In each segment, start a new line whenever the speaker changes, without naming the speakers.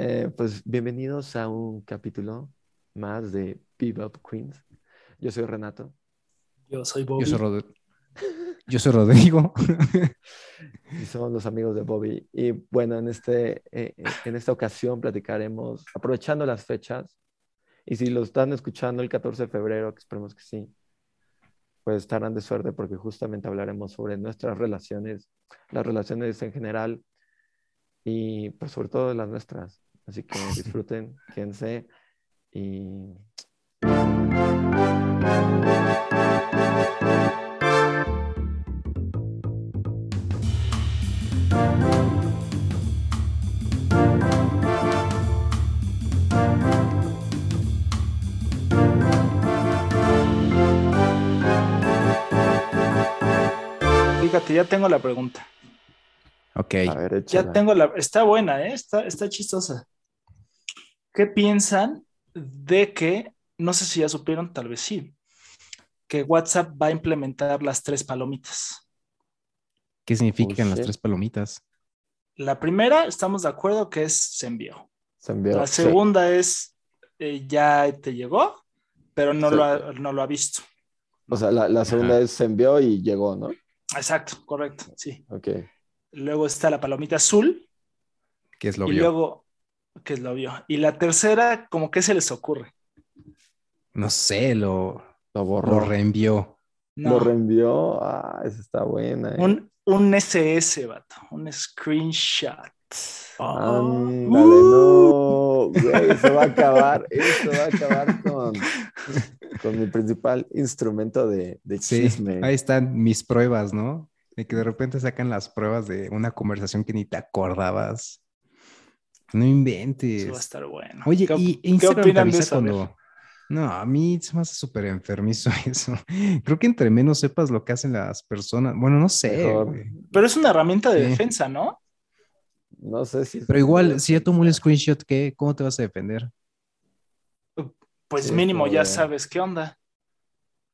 Eh, pues bienvenidos a un capítulo más de Bebop Queens. Yo soy Renato.
Yo soy Bobby.
Yo soy, Rod- Yo soy Rodrigo.
y somos los amigos de Bobby. Y bueno, en, este, eh, en esta ocasión platicaremos, aprovechando las fechas, y si lo están escuchando el 14 de febrero, que esperemos que sí, pues estarán de suerte porque justamente hablaremos sobre nuestras relaciones, las relaciones en general y pues sobre todo las nuestras. Así que disfruten, quédense y...
Fíjate, ya tengo la pregunta.
Ok.
A ver,
Ya tengo la. Está buena, ¿eh? Está, está chistosa. ¿Qué piensan de que, no sé si ya supieron, tal vez sí, que WhatsApp va a implementar las tres palomitas?
¿Qué significan las tres palomitas?
La primera, estamos de acuerdo que es se envió.
Se envió.
La
Sí.
segunda es eh, ya te llegó, pero no,
Sí.
lo ha, no lo ha visto.
O sea, la, la segunda
Ajá.
es se envió y llegó, ¿no?
Exacto, correcto, sí.
Ok.
Luego está la palomita azul
¿Qué es lo
y
vio?
luego, que lo vio. Y la tercera, como que se les ocurre.
No sé, lo,
Lo borró.
lo reenvió.
No,
Lo reenvió. Ah, esa está buena. eh.
un, un SS, vato, un screenshot.
Ándale,
Uh.
no, güey, eso va a acabar, eso va a acabar con, con mi principal instrumento de, de
Sí,
chisme.
ahí están mis pruebas, ¿no? De que de repente sacan las pruebas de una conversación que ni te acordabas. No
Eso va a
inventes.
estar bueno.
Oye,
¿Qué,
y
qué
Instagram te
opinan de
avisa cuando... No, a mí se me hace súper enfermizo eso. Creo que entre menos sepas lo que hacen las personas, bueno, no sé.
Pero es una herramienta de
Sí.
defensa, ¿no?
No sé si...
Pero igual, si ya tomó el screenshot, ¿qué? ¿Cómo te vas a defender?
Pues
Sí,
mínimo ya
de-
sabes qué onda.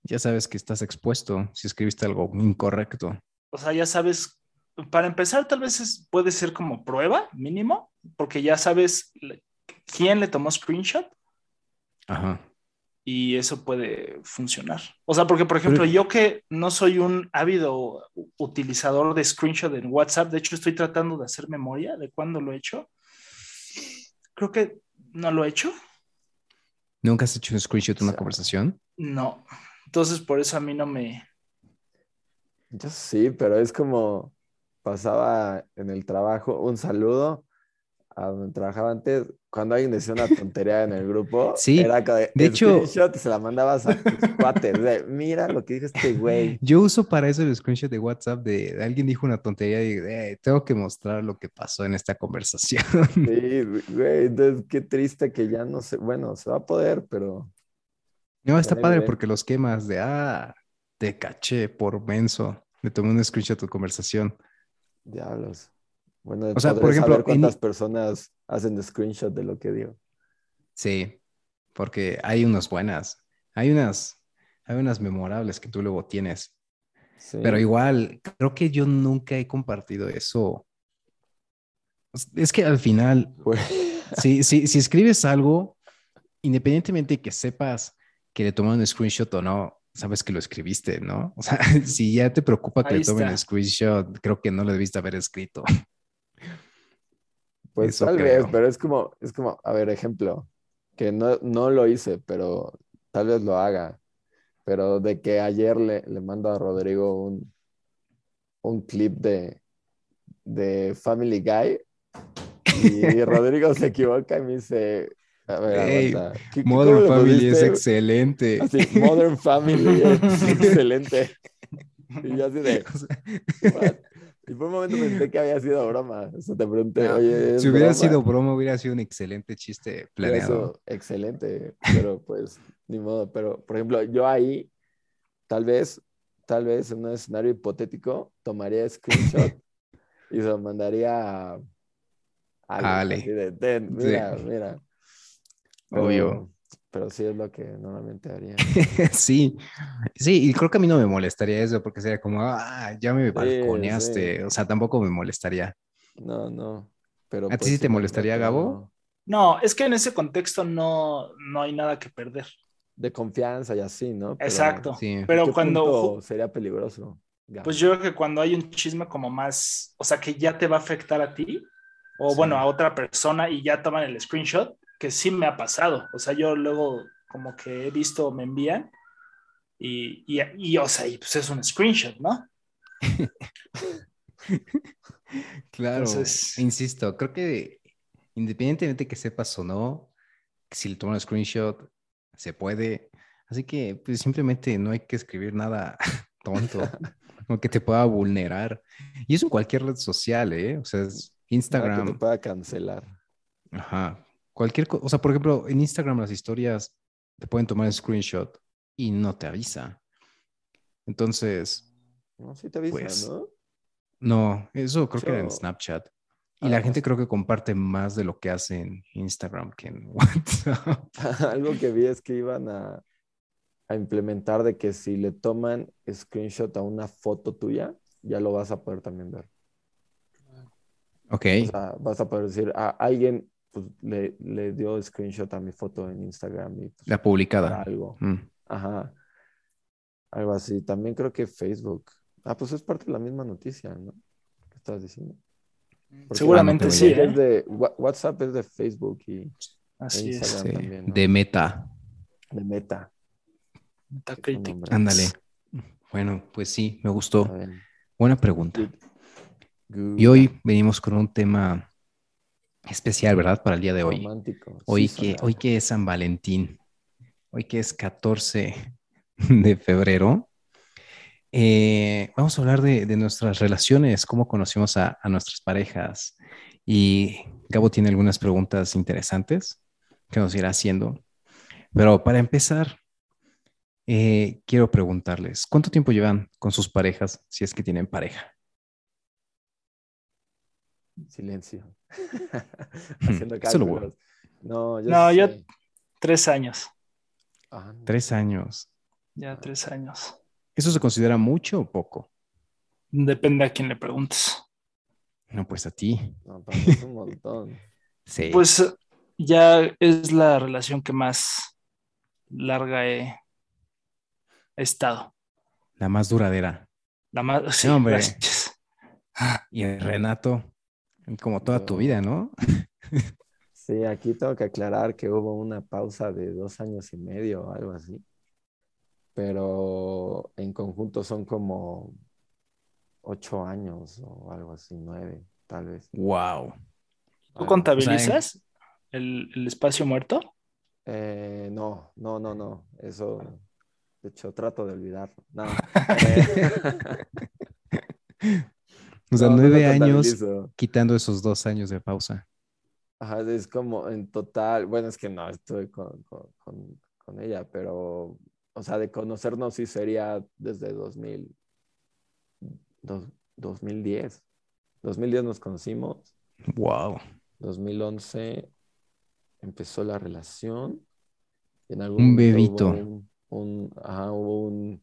Ya sabes que estás expuesto si escribiste algo incorrecto.
O sea, ya sabes, para empezar, tal vez es- puede ser como prueba, mínimo, porque ya sabes quién le tomó screenshot
Ajá.
y eso puede funcionar. O sea, porque, por ejemplo,
Pero-
yo que no soy un ávido utilizador de screenshot en WhatsApp, de hecho, estoy tratando de hacer memoria de cuándo lo he hecho. Creo que no lo he hecho.
¿Nunca has hecho un screenshot de una
O sea,
conversación?
No. Entonces, por eso a mí no me.
Yo sí, pero es como pasaba en el trabajo, un saludo a donde trabajaba antes, cuando alguien decía una tontería en el grupo,
Sí,
era de,
de hecho-
se la mandabas a tus cuates, de, mira lo que dijo este güey.
Yo uso para eso el screenshot de WhatsApp de, de alguien dijo una tontería y eh, tengo que mostrar lo que pasó en esta conversación.
Sí, güey, entonces qué triste que ya no se, bueno, se va a poder, pero
No, está padre porque los quemas de, ah, te caché por menso. Le tomé un screenshot de tu conversación.
Diablos. Bueno,
O sea, por ejemplo,
saber cuántas
en-
personas hacen screenshot de lo que digo.
Sí, porque hay unas buenas. Hay unas, hay unas memorables que tú luego tienes.
Sí.
Pero igual, creo que yo nunca he compartido eso. Es que al final, si, si escribes algo, independientemente de que sepas que le tomaron un screenshot o no, sabes que lo escribiste, ¿no? O sea, si ya te preocupa que
Ahí
le tomen el screenshot, creo que no lo debiste haber escrito.
Pues
Eso
tal
creo.
vez, pero es como, es como, a ver, ejemplo, que no, no lo hice, pero tal vez lo haga. Pero de que ayer le, le mando a Rodrigo un, un clip de, de Family Guy y Rodrigo se equivoca y me dice, a ver,
Hey,
¿qué-
Modern Family es excelente.
Así, Modern Family es excelente. Y yo así de, "What?". Y por un momento pensé que había sido broma. O sea, te pregunté, oye, ¿es
si hubiera
broma?".
sido broma, hubiera sido un excelente chiste planeado.
sido excelente, pero pues ni modo. Pero, por ejemplo, yo ahí, tal vez, tal vez en un escenario hipotético, tomaría screenshot y se lo mandaría a
A Ale.
así de, "Ten, mira, mira. Pero-
Obvio.
Pero sí es lo que normalmente haría.
Sí, sí, y creo que a mí no me molestaría eso porque sería como, ah, ya me balconeaste.
sí.
O sea, tampoco me molestaría.
No, no. Pero
¿A ti
pues
sí te molestaría, Gabo?
no.
No, es que en ese contexto no, no hay nada que perder.
De confianza y así, ¿no? Pero,
Exacto.
Sí.
Pero
¿qué
cuando,
sería peligroso. Gabo?
pues yo creo que cuando hay un chisme como más, o sea, que ya te va a afectar a ti, o
Sí.
bueno, a otra persona y ya toman el screenshot, que sí me ha pasado. O sea, yo luego como que he visto, me envían y, y, y, o sea, y pues es un screenshot, ¿no?
Claro,
Entonces-
insisto, creo que independientemente que sepas o no, si le toman un screenshot, se puede. Así que pues simplemente no hay que escribir nada tonto o que te pueda vulnerar. Y eso en cualquier red social, ¿eh? O sea, es
Nada que
Instagram.
te pueda cancelar.
Ajá. Cualquier cosa, o sea, por ejemplo, en Instagram las historias te pueden tomar el screenshot y no te avisa. Entonces,
No, sí te avisa,
Pues,
¿no?
no, eso creo que era en Snapchat. Y
Ah,
la
no
gente
sé.
creo que comparte más de lo que hace en Instagram que en WhatsApp.
Algo que vi es que iban a, a implementar de que si le toman screenshot a una foto tuya, ya lo vas a poder también ver.
Ok,
O sea, vas a poder decir, a alguien pues, le, le dio screenshot a mi foto en Instagram y pues,
la publicada.
algo.
Mm.
Ajá. Algo así. También creo que Facebook. Ah, pues es parte de la misma noticia, ¿no? ¿Qué estás diciendo? Porque
Seguramente sí,
Es de, Wha- WhatsApp es de Facebook y e
es.
Instagram
Sí,
también, ¿no?
De meta.
de Meta.
Metacritic.
nombre.
Ándale. Bueno, pues sí, me gustó. Buena pregunta.
good.
Y hoy venimos con un tema especial, ¿verdad? Para el día de hoy.
Romántico.
Hoy
Sí,
que, hoy que es San Valentín, hoy que es 14 de febrero, eh, vamos a hablar de, de nuestras relaciones, cómo conocimos a, a nuestras parejas. Y Gabo tiene algunas preguntas interesantes que nos irá haciendo. Pero para empezar, eh, quiero preguntarles, ¿cuánto tiempo llevan con sus parejas si es que tienen pareja?
Silencio. Haciendo
Eso lo
cálculos. No, yo
No. Tres años.
Ah, no.
Tres años.
Ya tres años.
¿Eso se considera mucho o poco?
Depende a quién le preguntes.
No, pues a ti.
No, para mí es un montón.
Sí.
Pues ya es la relación que más larga he estado.
La más duradera.
La más. Sí,
hombre.
gracias.
Y el Renato, como toda tu vida, ¿no?
Sí, aquí tengo que aclarar que hubo una pausa de dos años y medio o algo así. Pero en conjunto son como ocho años o algo así, nueve, tal vez.
Wow.
¿Tú
Ah,
contabilizas el, el espacio muerto?
Eh, no, no, no, no. Eso, de hecho, trato de olvidarlo. No. Eh,
O sea,
no,
nueve años quitando esos dos años de pausa.
Ajá, es como en total, bueno, es que no estoy con, con, con- con ella, pero, o sea, de conocernos sí sería desde 2000, dos- 2010. 2010 nos conocimos,
Wow.
2011 empezó la relación. y en algún
Un bebito.
Hubo un, un- ajá, hubo un,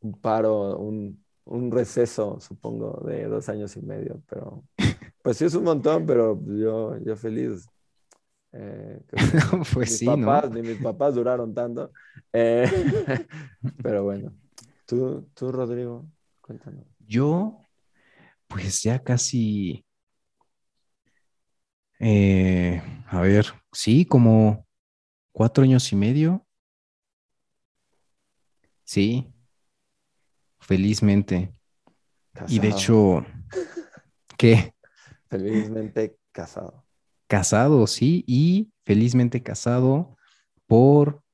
un paro, un, un receso, supongo, de dos años y medio, pero pues sí es un montón, pero yo, yo feliz. Eh,
Pues
mis
sí, ¿no?
papás, ni mis papás duraron tanto. Eh, pero bueno, tú, tú, Rodrigo, cuéntanos.
Yo, pues ya casi, eh, a ver, sí, como cuatro años y medio. Sí, felizmente. Y de hecho, ¿qué?
felizmente casado.
Casado, sí, y felizmente casado por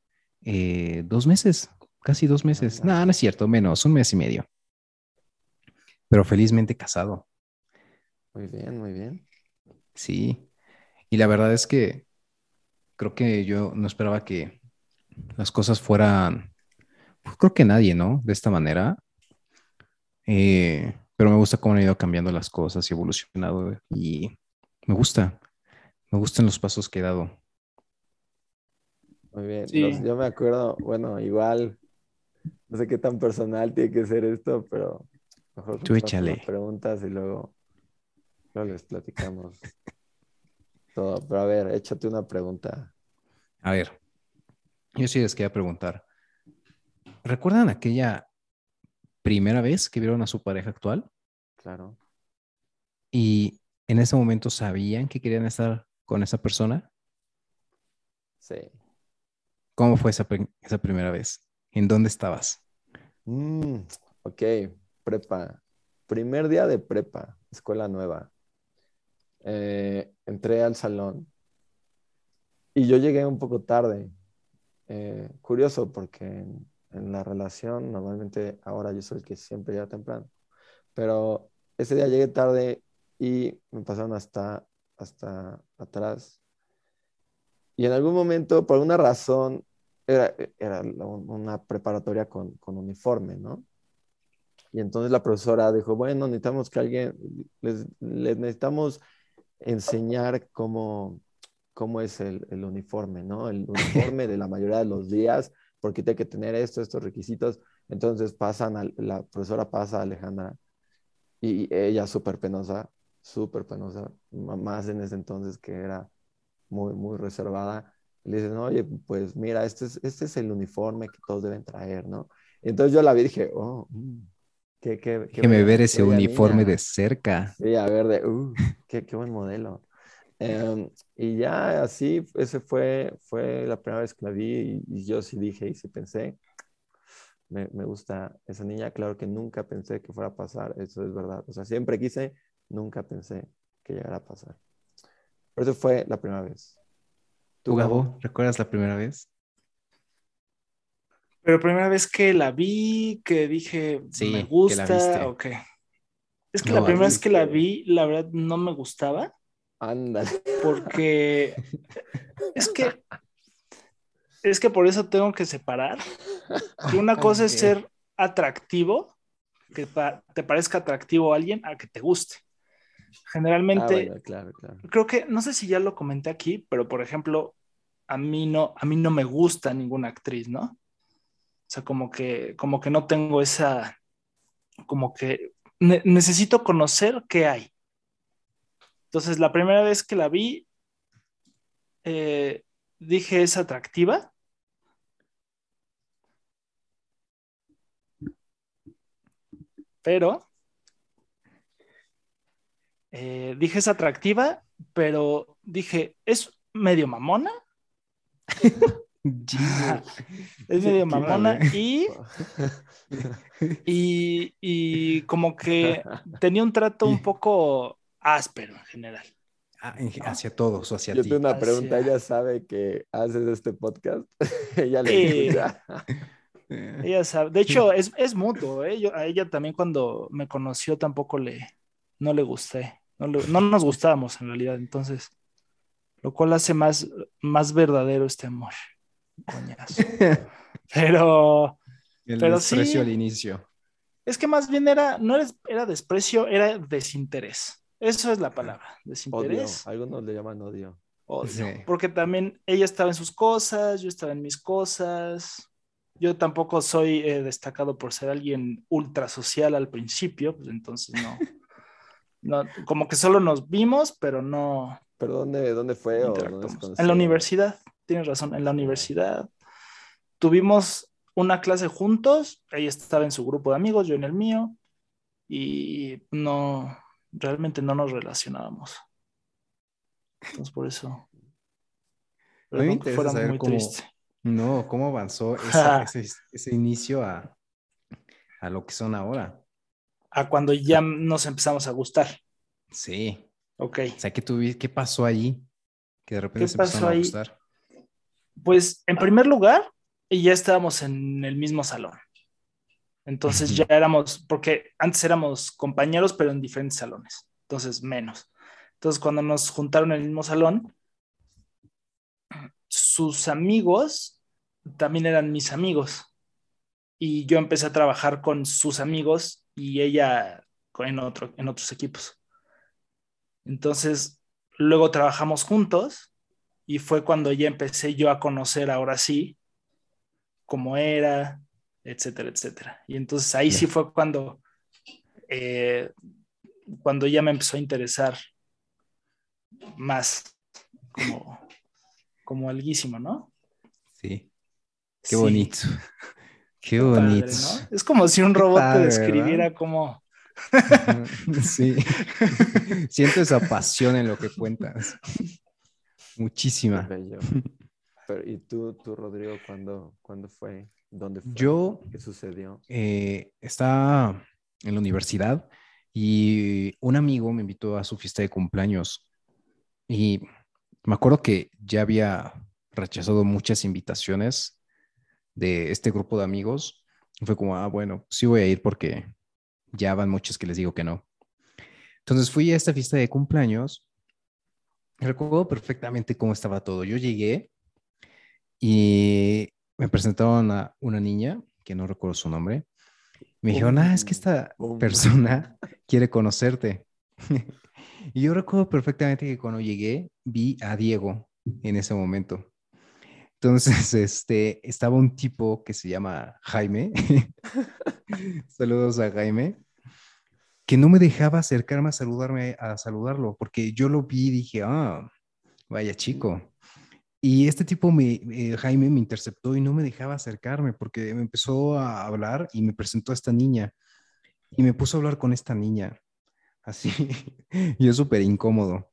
eh, dos meses, casi dos meses. No, no es cierto, menos, un mes y medio. Pero felizmente casado,
Muy bien, muy bien.
sí. Y la verdad es que creo que yo no esperaba que las cosas fueran, pues, creo que nadie, ¿no? De esta manera. Eh, pero me gusta cómo han ido cambiando las cosas y evolucionado y me gusta, me gustan los pasos que he dado.
Muy bien.
Sí.
Los- yo me acuerdo, bueno, igual, no sé qué tan personal tiene que ser esto, pero mejor
Tú échale.
las preguntas y luego, luego les platicamos. todo. Pero a ver, échate una pregunta.
A ver, yo sí les quería preguntar. ¿Recuerdan aquella primera vez que vieron a su pareja actual?
Claro.
Y en ese momento sabían que querían estar con esa persona.
Sí.
¿Cómo fue esa, esa primera vez? ¿En dónde estabas?
Mm, ok, prepa. Primer día de prepa, escuela nueva. Eh, entré al salón y yo llegué un poco tarde. Eh, curioso porque en, en la relación normalmente ahora yo soy el que siempre llega temprano. Pero ese día llegué tarde y me pasaron hasta, hasta atrás. Y en algún momento, por alguna razón, era, era una preparatoria con, con uniforme, ¿no? Y entonces la profesora dijo, bueno, necesitamos que alguien, les, les necesitamos enseñar cómo, cómo es el, el uniforme, ¿no? El uniforme de la mayoría de los días, porque tiene que tener esto, estos requisitos. Entonces pasan, a- la profesora pasa a Alejandra y ella súper penosa, súper penosa, más en ese entonces que era muy, muy reservada. Le dicen, oye, pues mira, este es, este es el uniforme que todos deben traer, ¿no? Entonces yo la vi y dije, oh, mm, qué, qué, qué
Déjeme ver ese uniforme
niña".
de cerca.
Sí, a ver, de, uh, qué, qué buen modelo. Em, y ya así, ese fue, fue la primera vez que la vi y, y yo sí dije y sí pensé, me, me gusta esa niña, claro que nunca pensé que fuera a pasar, eso es verdad. O sea, siempre quise, nunca pensé que llegara a pasar. Pero eso fue la primera vez.
¿Tú, Gabo, recuerdas la primera vez?
Pero primera vez que la vi, que dije,
Sí, que
me
la
gusta,
viste.
ok. Es que
No
la
la
primera vez que la vi, la verdad, no me gustaba,
Ándale.
porque es que, es que por eso tengo que separar que una cosa es ser atractivo, que pa- te parezca atractivo a alguien, a que te guste.
Ah,
Generalmente,
bueno, claro, claro.
creo que, no sé si ya lo comenté aquí, pero por ejemplo, a mí no, a mí no me gusta ninguna actriz, ¿no? O sea, como que, como que no tengo esa, como que ne- necesito conocer qué hay. Entonces, la primera vez que la vi, eh, dije es atractiva. Pero eh, dije es atractiva, pero dije es medio mamona. Es medio mamona y, y, y como que tenía un trato un poco áspero en general.
Ah, en- hacia todos o hacia
Yo
ti.
tengo una
Hacia-
pregunta, ¿ella sabe que haces este podcast? ¿Ella lo
Eh,
escucha?
Ella sabe, de hecho es, es mutuo, ¿eh? Yo- a ella también cuando me conoció tampoco le, no le gusté, no, le- no nos gustábamos en realidad, entonces, lo cual hace más, más verdadero este amor. Coñazo. Pero
El
Pero
desprecio
sí.
al inicio.
es que más bien era, no era, era desprecio, era desinterés. Eso es la palabra,
Odio.
desinterés.
Algunos le llaman odio.
odio.
Sí.
Porque también ella estaba en sus cosas, yo estaba en mis cosas. Yo tampoco soy eh, destacado por ser alguien ultra social al principio, pues entonces no. no. Como que solo nos vimos, pero no
¿Pero dónde, dónde fue o dónde.
En la universidad, tienes razón, en la universidad. Tuvimos una clase juntos, ella estaba en su grupo de amigos, yo en el mío, y no, realmente no nos relacionábamos. Entonces por eso. Que
interesa
fuera
saber
muy
cómo-
triste.
No, ¿cómo avanzó esa- ese, ese inicio a, a lo que son ahora?
A cuando ya nos empezamos a gustar.
Sí.
Ok.
O sea, ¿qué, tuvi- qué pasó allí? Que de repente
¿Qué
se empezaron a gustar.
Pues en primer lugar, ya estábamos en el mismo salón. Entonces ya éramos, porque antes éramos compañeros, pero en diferentes salones. Entonces menos. Entonces cuando nos juntaron en el mismo salón, sus amigos también eran mis amigos. Y yo empecé a trabajar con sus amigos y ella en, otro, en otros equipos. Entonces, luego trabajamos juntos y fue cuando ya empecé yo a conocer ahora sí cómo era, etcétera, etcétera. Y entonces ahí sí fue cuando, eh, cuando ya me empezó a interesar más como, como alguísimo, ¿no?
Sí. Qué
Sí,
bonito. Qué
padre,
bonito.
¿no? Es como si un robot
padre,
te
¿verdad?
describiera como...
Ujú, Sí. Siento esa pasión en lo que cuentas. Muchísima.
bello. Pero, ¿y tú, tú, Rodrigo, cuándo, cuándo fue? ¿Dónde fue?
Yo
¿Qué sucedió?
eh, estaba en la universidad y un amigo me invitó a su fiesta de cumpleaños y me acuerdo que ya había rechazado muchas invitaciones de este grupo de amigos. Fue como, ah, bueno, sí voy a ir porque ya van muchos que les digo que no. Entonces fui a esta fiesta de cumpleaños. Recuerdo perfectamente cómo estaba todo. Yo llegué y me presentaron a una niña, que no recuerdo su nombre. Me dijeron, ah, es que esta
Bum.
persona quiere conocerte. y yo recuerdo perfectamente que cuando llegué vi a Diego en ese momento. Entonces, este, estaba un tipo que se llama Jaime. Saludos a Jaime. Que no me dejaba acercarme a saludarme, a saludarlo, porque yo lo vi y dije, ah, vaya chico. Y este tipo, me, eh, Jaime, me interceptó y no me dejaba acercarme porque me empezó a hablar y me presentó a esta niña. Y me puso a hablar con esta niña. Así. y es súper incómodo.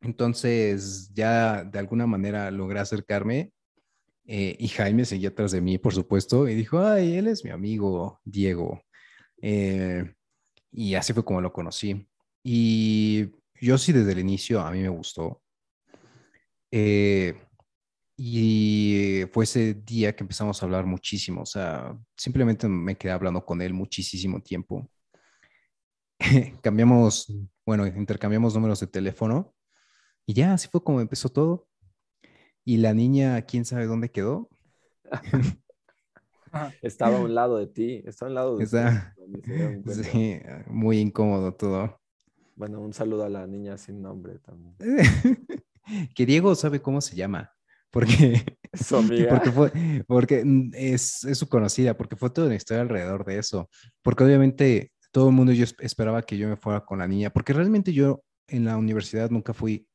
Entonces, ya de alguna manera logré acercarme eh, y Jaime seguía atrás de mí, por supuesto, y dijo, ay, él es mi amigo Diego. Eh, y así fue como lo conocí. Y yo sí desde el inicio a mí me gustó. Eh, y fue ese día que empezamos a hablar muchísimo, o sea, simplemente me quedé hablando con él muchísimo tiempo. Cambiamos, bueno, intercambiamos números de teléfono y ya, así fue como empezó todo. Y la niña, quién sabe dónde quedó.
Estaba a un lado de ti, estaba a un lado de
Está-
cuenta.
Sí, muy incómodo todo.
Bueno, un saludo a la niña sin nombre también.
que Diego sabe cómo se llama, porque,
Su amiga.
porque, fue, porque mm, es, es su conocida, porque fue toda una historia alrededor de eso, porque obviamente todo el mundo yo es- esperaba que yo me fuera con la niña, porque realmente yo en la universidad nunca fui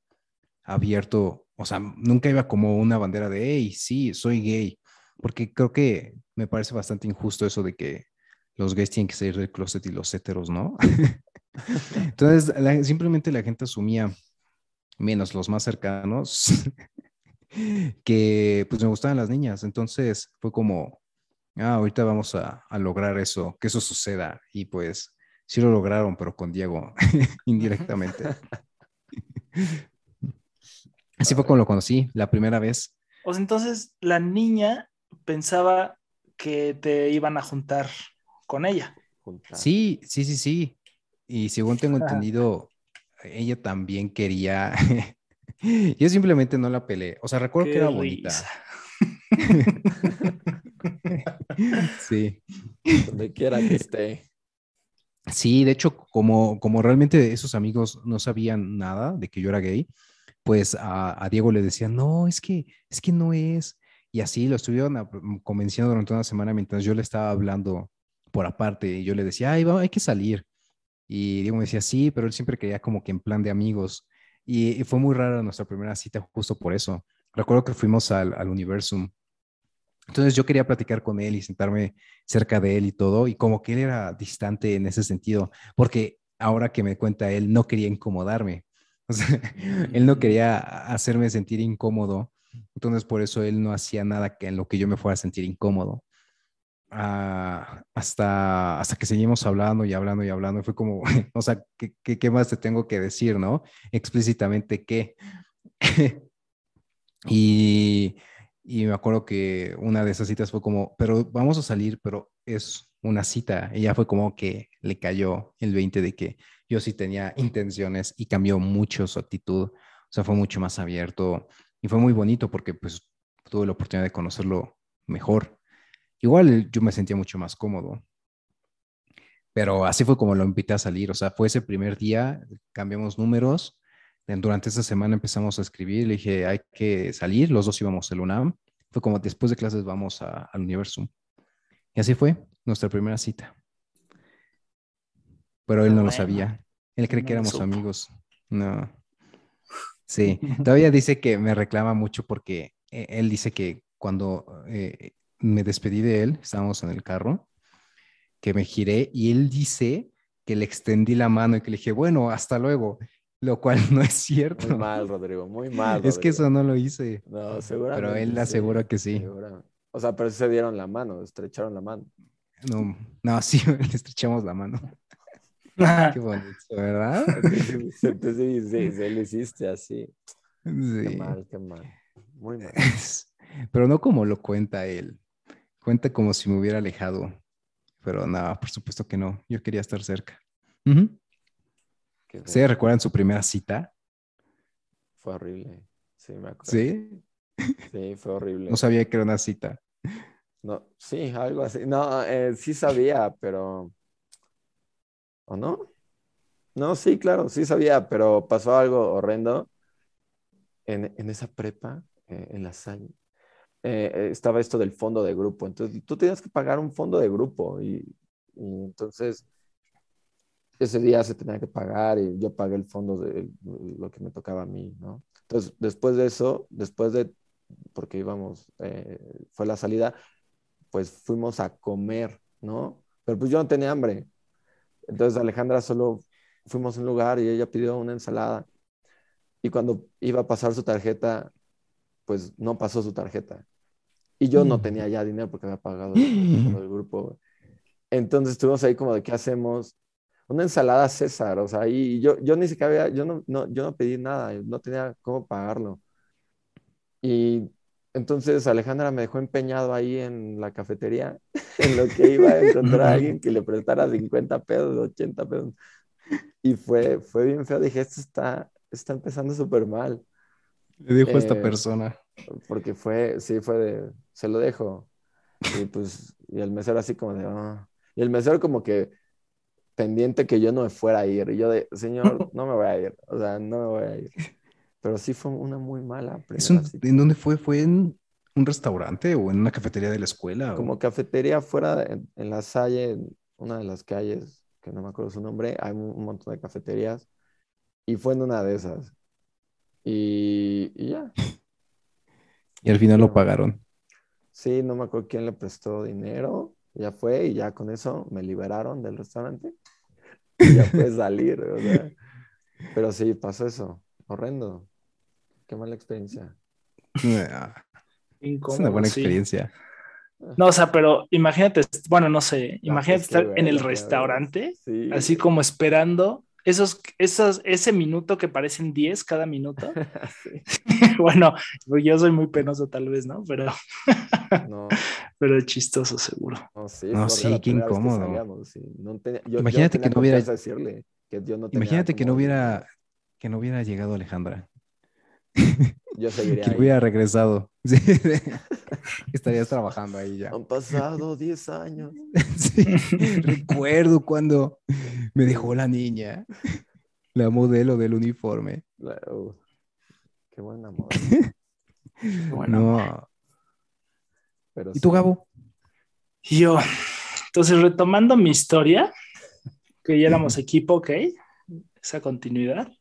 abierto, o sea, nunca iba como una bandera de, hey, sí, soy gay, porque creo que me parece bastante injusto eso de que los gays tienen que salir del closet y los heteros, ¿no? Entonces, la- simplemente la gente asumía, menos los más cercanos, que pues me gustaban las niñas. Entonces fue como, ah, ahorita vamos a, a lograr eso, que eso suceda. Y pues sí lo lograron, pero con Diego, indirectamente. Así fue como lo conocí la primera vez.
O sea, entonces la niña pensaba que te iban a juntar con ella.
Juntar.
Sí, sí, sí, sí. Y según tengo entendido, ella también quería. Yo simplemente no la peleé. O sea, recuerdo
Qué
que era bonita. Sí.
Donde quiera que esté.
Sí, de hecho, como, como realmente esos amigos no sabían nada de que yo era gay, pues a, a Diego le decían, no, es que, es que no es. Y así lo estuvieron a- convenciendo durante una semana mientras yo le estaba hablando por aparte y yo le decía, ay, va, hay que salir. Y Diego me decía, sí, pero él siempre quería como que en plan de amigos. Y, y fue muy rara nuestra primera cita justo por eso. Recuerdo que fuimos al, al Universum. Entonces yo quería platicar con él y sentarme cerca de él y todo, y como que él era distante en ese sentido, porque ahora que me cuenta él, no quería incomodarme. O sea, él no quería hacerme sentir incómodo, entonces por eso él no hacía nada que en lo que yo me fuera a sentir incómodo. Ah, hasta, hasta que seguimos hablando y hablando y hablando, fue como, o sea, ¿qué, qué, qué más te tengo que decir, no? Explícitamente qué. y, y me acuerdo que una de esas citas fue como, pero vamos a salir, pero es una cita. Y ya fue como que le cayó el 20 de que yo sí tenía intenciones y cambió mucho su actitud. O sea, fue mucho más abierto y fue muy bonito porque pues tuve la oportunidad de conocerlo mejor. Igual yo me sentía mucho más cómodo. Pero así fue como lo invité a salir. O sea, fue ese primer día, cambiamos números. Durante esa semana empezamos a escribir. Le dije, hay que salir. Los dos íbamos al UNAM. Fue como después de clases vamos a- al Universum. Y así fue nuestra primera cita. Pero él no lo sabía. Él cree
No
que éramos
supo.
amigos. No. Sí, todavía dice que me reclama mucho porque eh, él dice que cuando eh, me despedí de él, estábamos en el carro, que me giré y él dice que le extendí la mano y que le dije, bueno, hasta luego, lo cual no es cierto.
Muy mal, Rodrigo, muy mal.
Es que eso no lo hice.
No, seguramente.
Pero él
sí,
asegura que sí.
O sea, pero se dieron la mano, estrecharon la mano.
No, no, sí, le estrechamos la mano. Qué bonito, ¿verdad?
Entonces sí, sí, sí, lo hiciste así. Qué
Sí.
mal, qué mal. Muy mal.
Pero no como lo cuenta él. Cuenta como si me hubiera alejado. Pero nada, por supuesto que no. Yo quería estar cerca. Ujú.
Qué
¿Se recuerdan su primera cita?
Fue horrible. Sí, me acuerdo.
Sí.
Sí, fue horrible.
No sabía que era una cita.
No, sí, algo así. No, eh, sí sabía, pero. ¿O no? No, sí, claro, sí sabía, pero pasó algo horrendo en, en esa prepa, eh, en la Salle. Eh, eh, estaba esto del fondo de grupo. Entonces, tú tenías que pagar un fondo de grupo y, entonces ese día se tenía que pagar y yo pagué el fondo de lo que me tocaba a mí, ¿no? Entonces, después de eso, después de, porque íbamos, eh, fue la salida, pues fuimos a comer, ¿no? Pero pues yo no tenía hambre. Entonces Alejandra solo fuimos a un lugar y ella pidió una ensalada. Y cuando iba a pasar su tarjeta, pues no pasó su tarjeta. Y yo no
Mm.
tenía ya dinero porque había pagado el grupo. Entonces estuvimos ahí como de qué hacemos. Una ensalada César, o sea, y yo, yo ni siquiera había, yo no, no, yo no pedí nada, no tenía cómo pagarlo. Y entonces Alejandra me dejó empeñado ahí en la cafetería, en lo que iba a encontrar a alguien que le prestara 50 pesos, 80 pesos. Y fue, fue bien feo, dije, esto está, está empezando súper mal,
Le dijo a esta
Eh,
persona.
porque fue, sí, fue de, se lo dejo. Y pues, y el mesero así como de, "Ah". Y el mesero como que pendiente que yo no me fuera a ir. Y yo de, señor, no me voy a ir, o sea, no me voy a ir. Pero sí fue una muy mala
¿Es un-. ¿En dónde fue? ¿Fue en un restaurante o en una cafetería de la escuela? o-
como cafetería fuera de- en, en la Salle, en una de las calles, que no me acuerdo su nombre, hay un, un montón de cafeterías y fue en una de esas. Y, y ya,
Y al final lo pagaron.
sí, no me acuerdo quién le prestó dinero, ya fue y ya con eso me liberaron del restaurante y ya pude salir, o sea, pero sí, pasó eso, horrendo, qué mala experiencia.
Ah, Es una buena
sí.
experiencia.
No, o sea, pero imagínate, bueno, no sé, imagínate
es que,
estar en el restaurante,
Sí,
así como esperando esos, esos, ese minuto que parecen 10 cada minuto.
sí.
bueno, yo soy muy penoso tal vez, ¿no? Pero,
No,
pero es chistoso seguro.
No, sí,
No, sí, qué
vez que
incómodo.
salíamos, sí. No tenía- yo- yo
Imagínate
tenía
que no hubiera-
decirle que yo no tenía
Imagínate que no
como-
hubiera, que no hubiera llegado Alejandra,
Yo seguiría
que
ahí.
hubiera regresado. Sí. Estarías trabajando ahí ya.
Han pasado 10 años.
Sí. Recuerdo cuando me dejó la niña, la modelo del uniforme.
Qué buen amor.
Bueno,
No.
Pero
¿Y tú. Gabo?
yo, entonces retomando mi historia, que ya éramos equipo, ok, esa continuidad.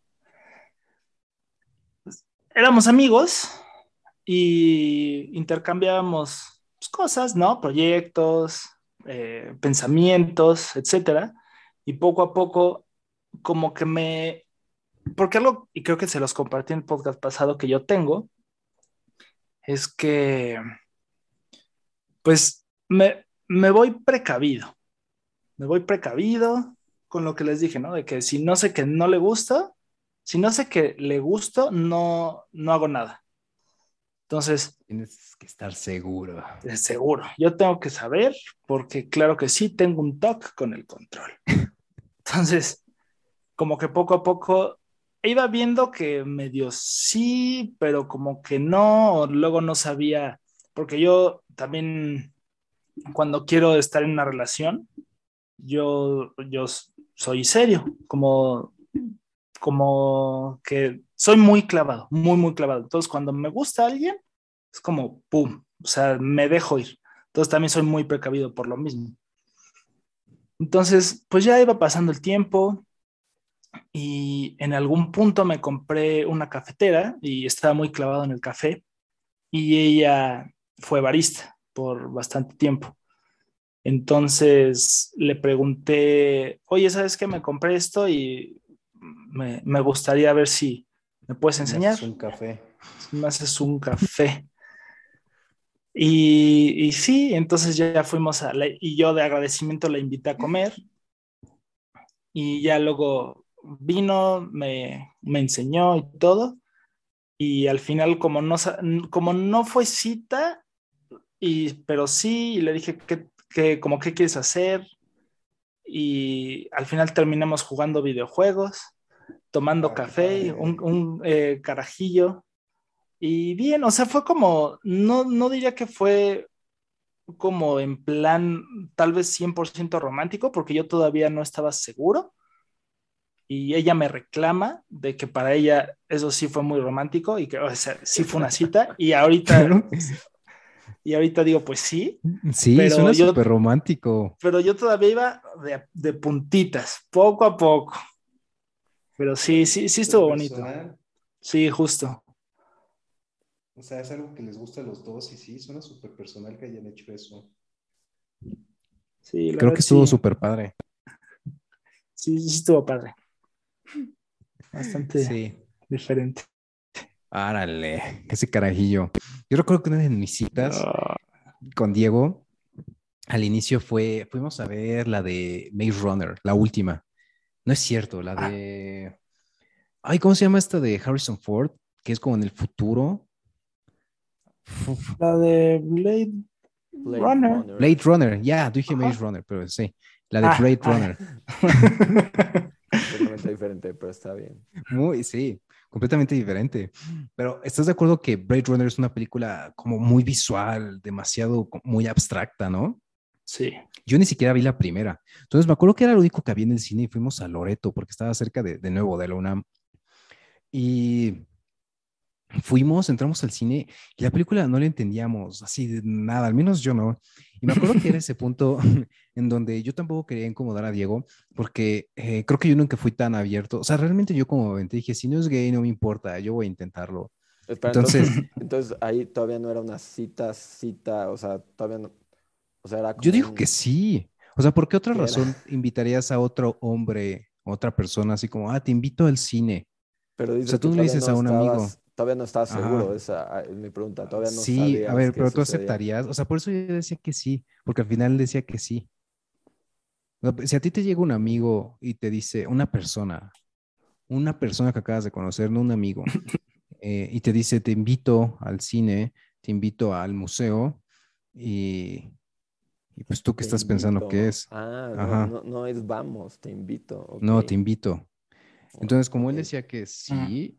Éramos amigos y intercambiábamos pues, cosas, ¿no? Proyectos, eh, pensamientos, etcétera. Y poco a poco, como que me. Porque algo, y creo que se los compartí en el podcast pasado que yo tengo, es que. Pues me, me voy precavido. Me voy precavido con lo que les dije, ¿no? De que si no sé que no le gusta, si no sé que le gusto, no, no hago nada. Entonces,
Tienes que estar seguro.
de seguro, yo tengo que saber, porque claro que sí, tengo un toque con el control. Entonces, como que poco a poco iba viendo que medio sí, pero como que no, o luego no sabía, porque yo también, cuando quiero estar en una relación, yo, yo soy serio, como, como que soy muy clavado, muy, muy clavado. Entonces, cuando me gusta alguien, es como, ¡pum! O sea, me dejo ir. Entonces, también soy muy precavido por lo mismo. Entonces, pues ya iba pasando el tiempo y en algún punto me compré una cafetera y estaba muy clavado en el café y ella fue barista por bastante tiempo. Entonces le pregunté, oye, ¿sabes qué? Me compré esto y me, me gustaría ver si me puedes enseñar.
un café.
Me haces un café. Y, y, sí, entonces ya fuimos a, la, y yo de agradecimiento la invité a comer. Y ya luego vino, me, me enseñó y todo. Y al final, como no, como no fue cita, y, pero sí, y le dije, que, que, como, ¿qué quieres hacer? Y al final terminamos jugando videojuegos, tomando ah, café, un, un eh, carajillo. Y bien, o sea, fue como, no, no diría que fue como en plan tal vez 100% romántico, porque yo todavía no estaba seguro. Y ella me reclama de que para ella eso sí fue muy romántico y que o sea, sí fue una cita. Y ahorita, y ahorita digo, pues sí.
Sí, pero suena súper romántico.
Pero yo todavía iba de, de, puntitas, poco a poco. Pero sí, sí, sí estuvo bonito. Sí, justo.
O sea, es algo que les gusta a los dos y sí, suena súper personal que hayan hecho eso. Sí, Creo que estuvo súper padre.
Sí, sí estuvo padre. Bastante sí. diferente.
Árale, ese carajillo. Yo recuerdo que una de mis citas con Diego, al inicio fue, fuimos a ver la de Maze Runner, la última. No es cierto, la ah. de... Ay, ¿cómo se llama esta de Harrison Ford? Que es como en el futuro.
La de Blade, Runner.
Blade Runner, ya, dije Maze Runner, pero sí. La de ah, Blade ah. Runner.
Completamente diferente, pero está bien.
Muy, sí, completamente diferente. Pero ¿estás de acuerdo que Blade Runner es una película como muy visual, demasiado, muy abstracta, ¿no?
Sí.
Yo ni siquiera vi la primera. Entonces me acuerdo que era lo único que había en el cine y fuimos a Loreto porque estaba cerca de, de nuevo de la UNAM. Y fuimos, entramos al cine y la película no la entendíamos así de nada, al menos yo no. Y me acuerdo que era ese punto en donde yo tampoco quería incomodar a Diego, porque eh, creo que yo nunca fui tan abierto. O sea, realmente yo como te dije, si no es gay, no me importa, yo voy a intentarlo.
entonces, entonces, ahí todavía no era una cita, cita, o sea, todavía no. O sea, era
yo digo que sí. O sea, ¿por qué otra razón invitarías a otro hombre, otra persona, así como, ah, te invito al cine? Pero o sea, tú le dices a un amigo
Todavía no estaba seguro, esa es mi pregunta. Todavía no
Sí, a ver, pero tú aceptarías. O sea, por eso yo decía que sí, porque al final decía que sí. Si a ti te llega un amigo y te dice, una persona, una persona que acabas de conocer, no un amigo, eh, y te dice, te invito al cine, te invito al museo, y, y pues tú qué estás pensando que es.
Ah, no, no, es vamos, te invito.
No, te invito. Entonces, como él decía que sí,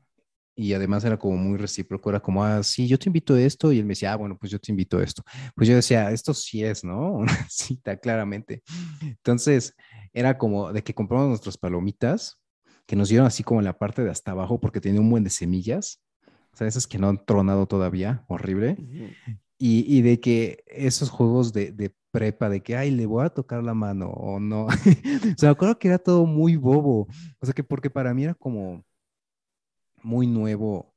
y además era como muy recíproco, era como, ah, sí, yo te invito a esto, y él me decía, ah, bueno, pues yo te invito a esto. Pues yo decía, esto sí es, ¿no? Una cita, claramente. Entonces, era como de que compramos nuestras palomitas, que nos dieron así como en la parte de hasta abajo, porque tenía un buen de semillas, o sea, esas que no han tronado todavía, horrible. Y, y, de que esos juegos de, de, prepa, de que, ay, le voy a tocar la mano o no. o sea, me acuerdo que era todo muy bobo. O sea, que porque para mí era como, muy nuevo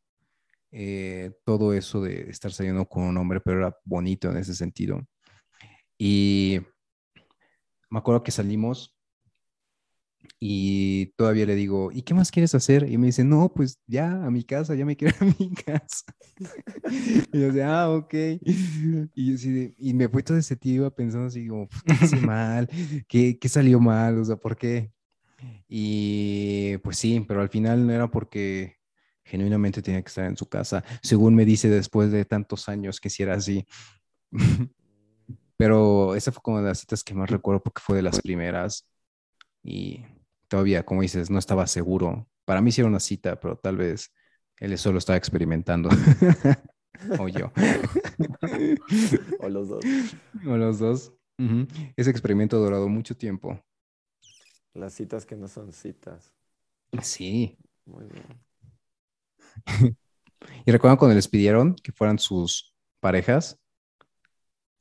eh, todo eso de estar saliendo con un hombre, pero era bonito en ese sentido. Y me acuerdo que salimos y todavía le digo, ¿y qué más quieres hacer? Y me dice, no, pues ya a mi casa, ya me quiero a mi casa. y yo decía, ah, ok. Y, y me fui todo ese tío pensando así, como, ¿qué hice mal? ¿Qué, ¿Qué salió mal? O sea, ¿por qué? Y pues sí, pero al final no era porque genuinamente tenía que estar en su casa, según me dice después de tantos años que si era así. Pero esa fue como de las citas que más recuerdo porque fue de las primeras y todavía, como dices, no estaba seguro. Para mí sí era una cita, pero tal vez él solo estaba experimentando. o yo.
o los dos.
O los dos. Ese experimento ha durado mucho tiempo.
Las citas que no son citas.
Sí. Muy bien. ¿Y recuerdan cuando les pidieron que fueran sus parejas?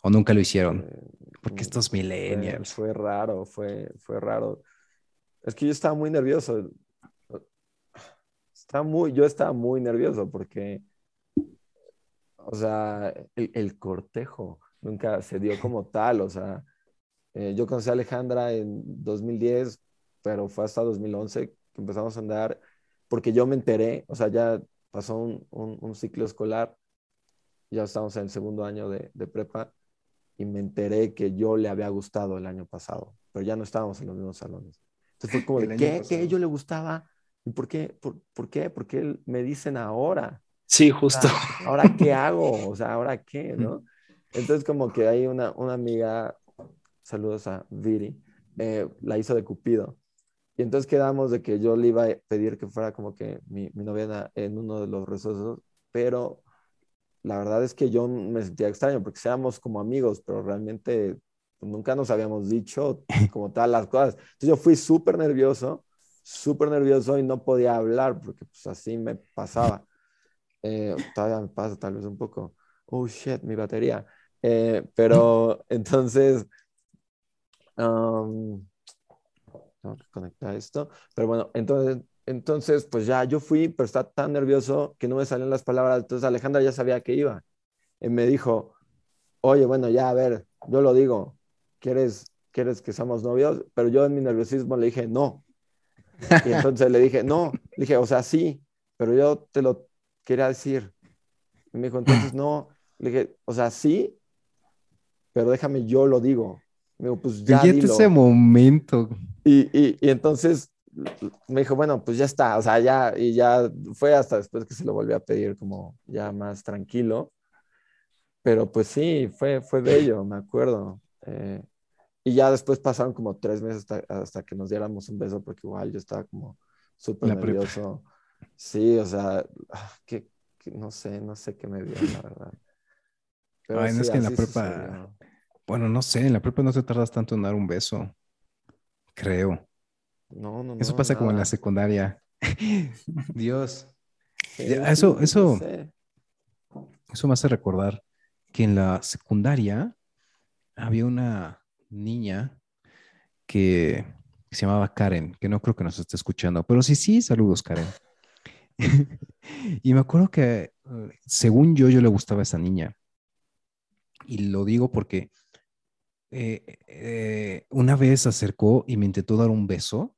¿O nunca lo hicieron? Porque estos millennials.
Fue, raro, fue, fue raro. Es que yo estaba muy nervioso. estaba muy, yo estaba muy nervioso porque, o sea, el, el cortejo nunca se dio como tal, o sea, eh, yo conocí a Alejandra en 2010, pero fue hasta 2011 que empezamos a andar, porque yo me enteré, o sea, ya pasó un, un, un ciclo escolar, ya estamos en el segundo año de, de, prepa, y me enteré que yo le había gustado el año pasado, pero ya no estábamos en los mismos salones. Entonces fue como, de, ¿qué? ¿Qué? Yo le gustaba. ¿Y por qué? ¿Por, por qué? Porque me dicen ahora.
Sí, justo.
Sea, ¿Ahora qué hago? O sea, ¿ahora qué? ¿No? Entonces como que hay una, una amiga, saludos a Viri, eh, la hizo de Cupido. Y entonces quedamos de que yo le iba a pedir que fuera como que mi, mi novia en uno de los recesos, pero la verdad es que yo me sentía extraño porque seamos como amigos, pero realmente pues, nunca nos habíamos dicho como tal las cosas. Entonces yo fui súper nervioso, súper nervioso y no podía hablar porque pues así me pasaba. Eh, todavía me pasa tal vez un poco. Oh, shit, mi batería. Eh, pero entonces, um, tengo que conectar esto. Pero bueno, entonces, entonces, pues ya yo fui, pero estaba tan nervioso que no me salían las palabras. Entonces Alejandra ya sabía que iba. Y me dijo, oye, bueno, ya, a ver, yo lo digo, ¿quieres, ¿quieres que seamos novios? Pero yo en mi nerviosismo le dije, no. Y entonces le dije, no. Le dije, o sea, sí, pero yo te lo quería decir. Y me dijo, entonces no. Le dije, o sea, sí, pero déjame, yo lo digo. Me pues ya dilo.
ese momento.
Y, y, y, entonces me dijo, bueno, pues ya está, o sea, ya, y ya fue hasta después que se lo volví a pedir como ya más tranquilo. Pero pues sí, fue, fue bello, me acuerdo. Eh, y ya después pasaron como tres meses hasta, hasta, que nos diéramos un beso, porque igual yo estaba como súper nervioso. Sí, o sea, que, que, no sé, no sé qué me dio, la verdad.
Pero Ay, no sí, es que en la prepa, sucedió. Bueno, no sé, en la prepa no te tardas tanto en dar un beso, creo.
No, no, no.
Eso pasa
nada.
como en la secundaria. Dios. Eso, eso, eso me hace recordar que en la secundaria había una niña que se llamaba Karen, que no creo que nos esté escuchando, pero sí, sí, saludos, Karen. y me acuerdo que, según yo, yo le gustaba a esa niña. Y lo digo porque eh, eh, una vez se acercó y me intentó dar un beso,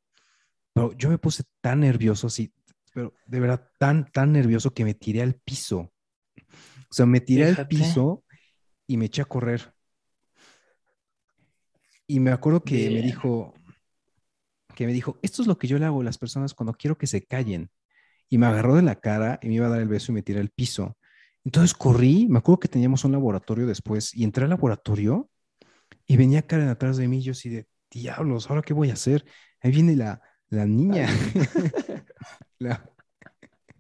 pero yo me puse tan nervioso, sí, pero de verdad tan, tan nervioso que me tiré al piso. O sea, me tiré
Fíjate.
al piso y me eché a correr. Y me acuerdo que
Bien.
me dijo, que me dijo, esto es lo que yo le hago a las personas cuando quiero que se callen. Y me agarró de la cara y me iba a dar el beso y me tiré al piso. Entonces corrí, me acuerdo que teníamos un laboratorio después y entré al laboratorio y venía Karen atrás de mí yo así de, diablos, ¿ahora qué voy a hacer? Ahí viene la, la niña. La-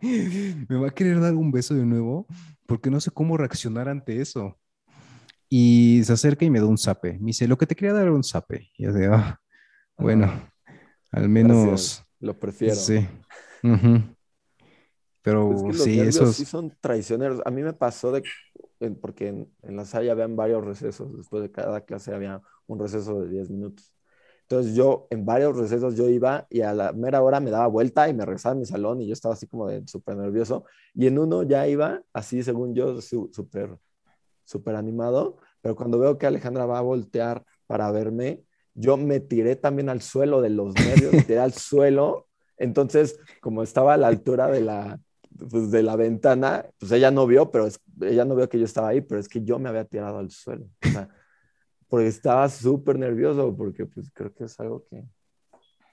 Me va a querer dar un beso de nuevo porque no sé cómo reaccionar ante eso. Y se acerca y me da un zape. Me dice, lo que te quería dar era un zape. Y yo de, ah, bueno, al menos,
Gracias, Lo prefiero.
sí. Ujú. Pero
Es que los
sí, esos,
sí son traicioneros. A mí me pasó de, porque en, en la sala habían varios recesos. Después de cada clase había un receso de 10 minutos. Entonces yo en varios recesos yo iba y a la mera hora me daba vuelta y me regresaba a mi salón y yo estaba así como de súper nervioso. Y en uno ya iba así, según yo, súper súper animado. Pero cuando veo que Alejandra va a voltear para verme, yo me tiré también al suelo de los nervios, me tiré al suelo. Entonces, como estaba a la altura de la, pues, de la ventana, pues ella no vio, pero es- ella no vio que yo estaba ahí, pero es que yo me había tirado al suelo. O sea, porque estaba súper nervioso, porque pues creo que es algo que,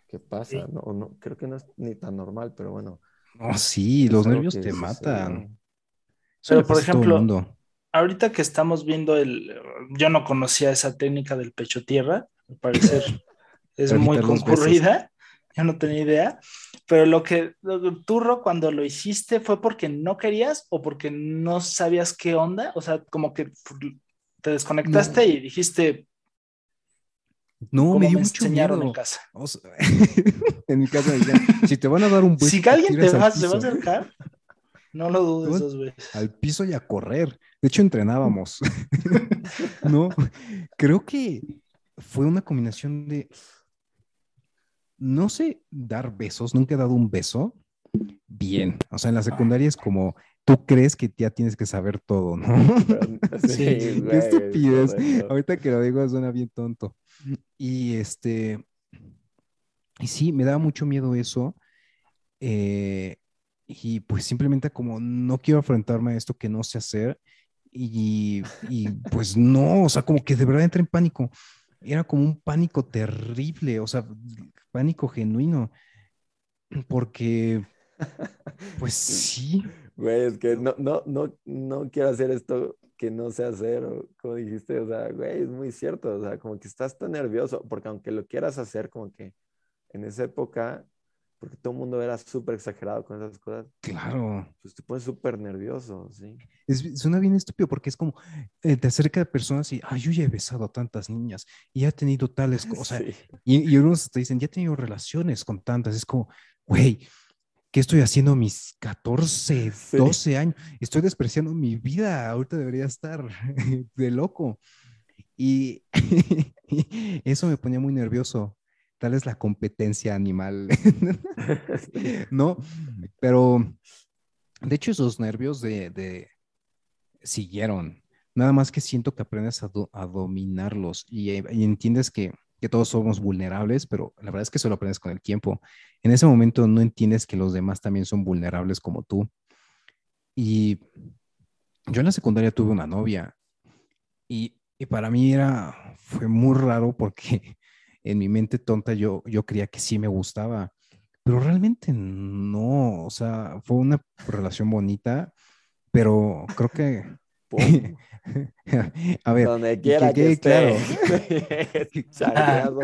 que pasa,
Sí.
¿no? O no, creo que no es ni tan normal, pero bueno.
no, sí, los nervios te matan. Eso
Pero, por ejemplo,
mundo.
Ahorita que estamos viendo el, yo no conocía esa técnica del pecho tierra, al parecer es muy concurrida, yo no tenía idea, pero lo que, lo- tú, Ro, cuando lo hiciste fue porque no querías o porque no sabías qué onda, o sea, como que te desconectaste y dijiste,
No, me
me,
dio mucho
enseñaron
miedo.
en casa.
O sea, en mi casa me si te van a dar un beso,
Si alguien te va, se va a
piso".
acercar, no lo dudes dos veces.
al piso y a correr. De hecho, entrenábamos. no, creo que fue una combinación de, no sé, dar besos, nunca he dado un beso, bien. O sea, en la secundaria es como, tú crees que ya tienes que saber todo, ¿no?
Sí,
Qué estupidez. Ahorita que lo digo suena bien tonto. Y este, y sí, me daba mucho miedo eso. eh, y pues simplemente como no quiero enfrentarme a esto que no sé hacer. Y, y pues no, o sea, como que de verdad entré en pánico. Era como un pánico terrible, o sea, pánico genuino. Porque, pues sí,
Güey, es que no, no, no, no quiero hacer esto que no sé hacer, o como dijiste, o sea, güey, es muy cierto, o sea, como que estás tan nervioso, porque aunque lo quieras hacer, como que en esa época, porque todo el mundo era súper exagerado con esas cosas,
claro.
pues te pones súper nervioso, ¿sí?
Es, suena bien estúpido porque es como eh, te acerca de personas y, ay, yo ya he besado a tantas niñas y he tenido tales cosas.
Sí.
y, y unos te dicen, ya he tenido relaciones con tantas. Es como, güey, ¿qué estoy haciendo a mis 14,
Sí.
12 años? Estoy despreciando mi vida. Ahorita debería estar de loco. Y eso me ponía muy nervioso. Tal es la competencia animal. No, pero de hecho esos nervios de, de- siguieron. Nada más que siento que aprendes a, do- a dominarlos y, eh, y entiendes que, que todos somos vulnerables, pero la verdad es que eso lo aprendes con el tiempo. En ese momento no entiendes que los demás también son vulnerables como tú. Y yo en la secundaria tuve una novia y, y para mí era, fue muy raro porque en mi mente tonta yo, yo creía que sí me gustaba, pero realmente no, o sea, fue una relación bonita, pero creo que, a ver,
donde
que
quiera que,
quede
esté. Chanclazo.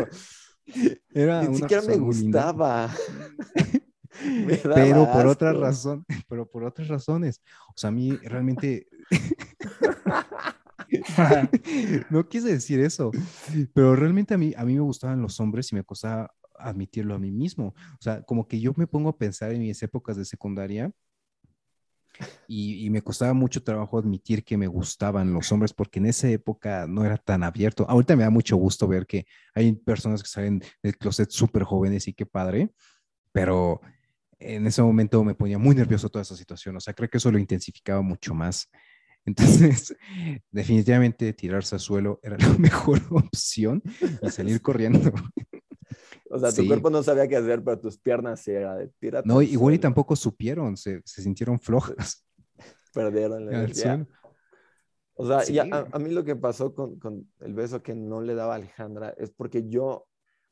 era
Ni siquiera me gustaba. Me
pero por otra razón, pero por otras razones. O sea, a mí realmente no quise decir eso, pero realmente a mí, a mí me gustaban los hombres y me costaba admitirlo a mí mismo. O sea, como que yo me pongo a pensar en mis épocas de secundaria y, y me costaba mucho trabajo admitir que me gustaban los hombres porque en esa época no era tan abierto. Ahorita me da mucho gusto ver que hay personas que salen del closet súper jóvenes y qué padre, pero en ese momento me ponía muy nervioso toda esa situación. O sea, creo que eso lo intensificaba mucho más. Entonces, definitivamente tirarse al suelo era la mejor opción y salir corriendo.
O sea, tu
Sí.
cuerpo no sabía qué hacer, pero tus piernas sí era de tírate.
No,
al
igual y
suelo".
tampoco supieron, se, se sintieron flojas.
Perdieron la energía. O sea,
Sí,
ya, a, a mí lo que pasó con, con el beso que no le daba a Alejandra es porque yo,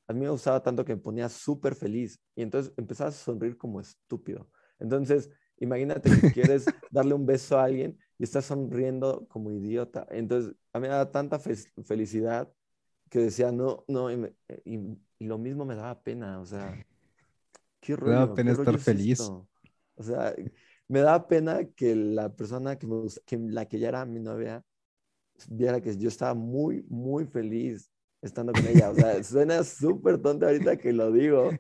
a mí me gustaba tanto que me ponía súper feliz y entonces empezaba a sonreír como estúpido. Entonces, imagínate que quieres darle un beso a alguien y estás sonriendo como idiota. Entonces, a mí me daba tanta fe- felicidad que decía, no, no, y, me- y- y lo mismo me daba pena, o sea, qué rollo.
daba pena estar
es
feliz.
esto? O sea, me daba pena que la persona que me gusta, que la que ya era mi novia, viera que yo estaba muy, muy feliz estando con ella. O sea, suena súper tonto ahorita que lo digo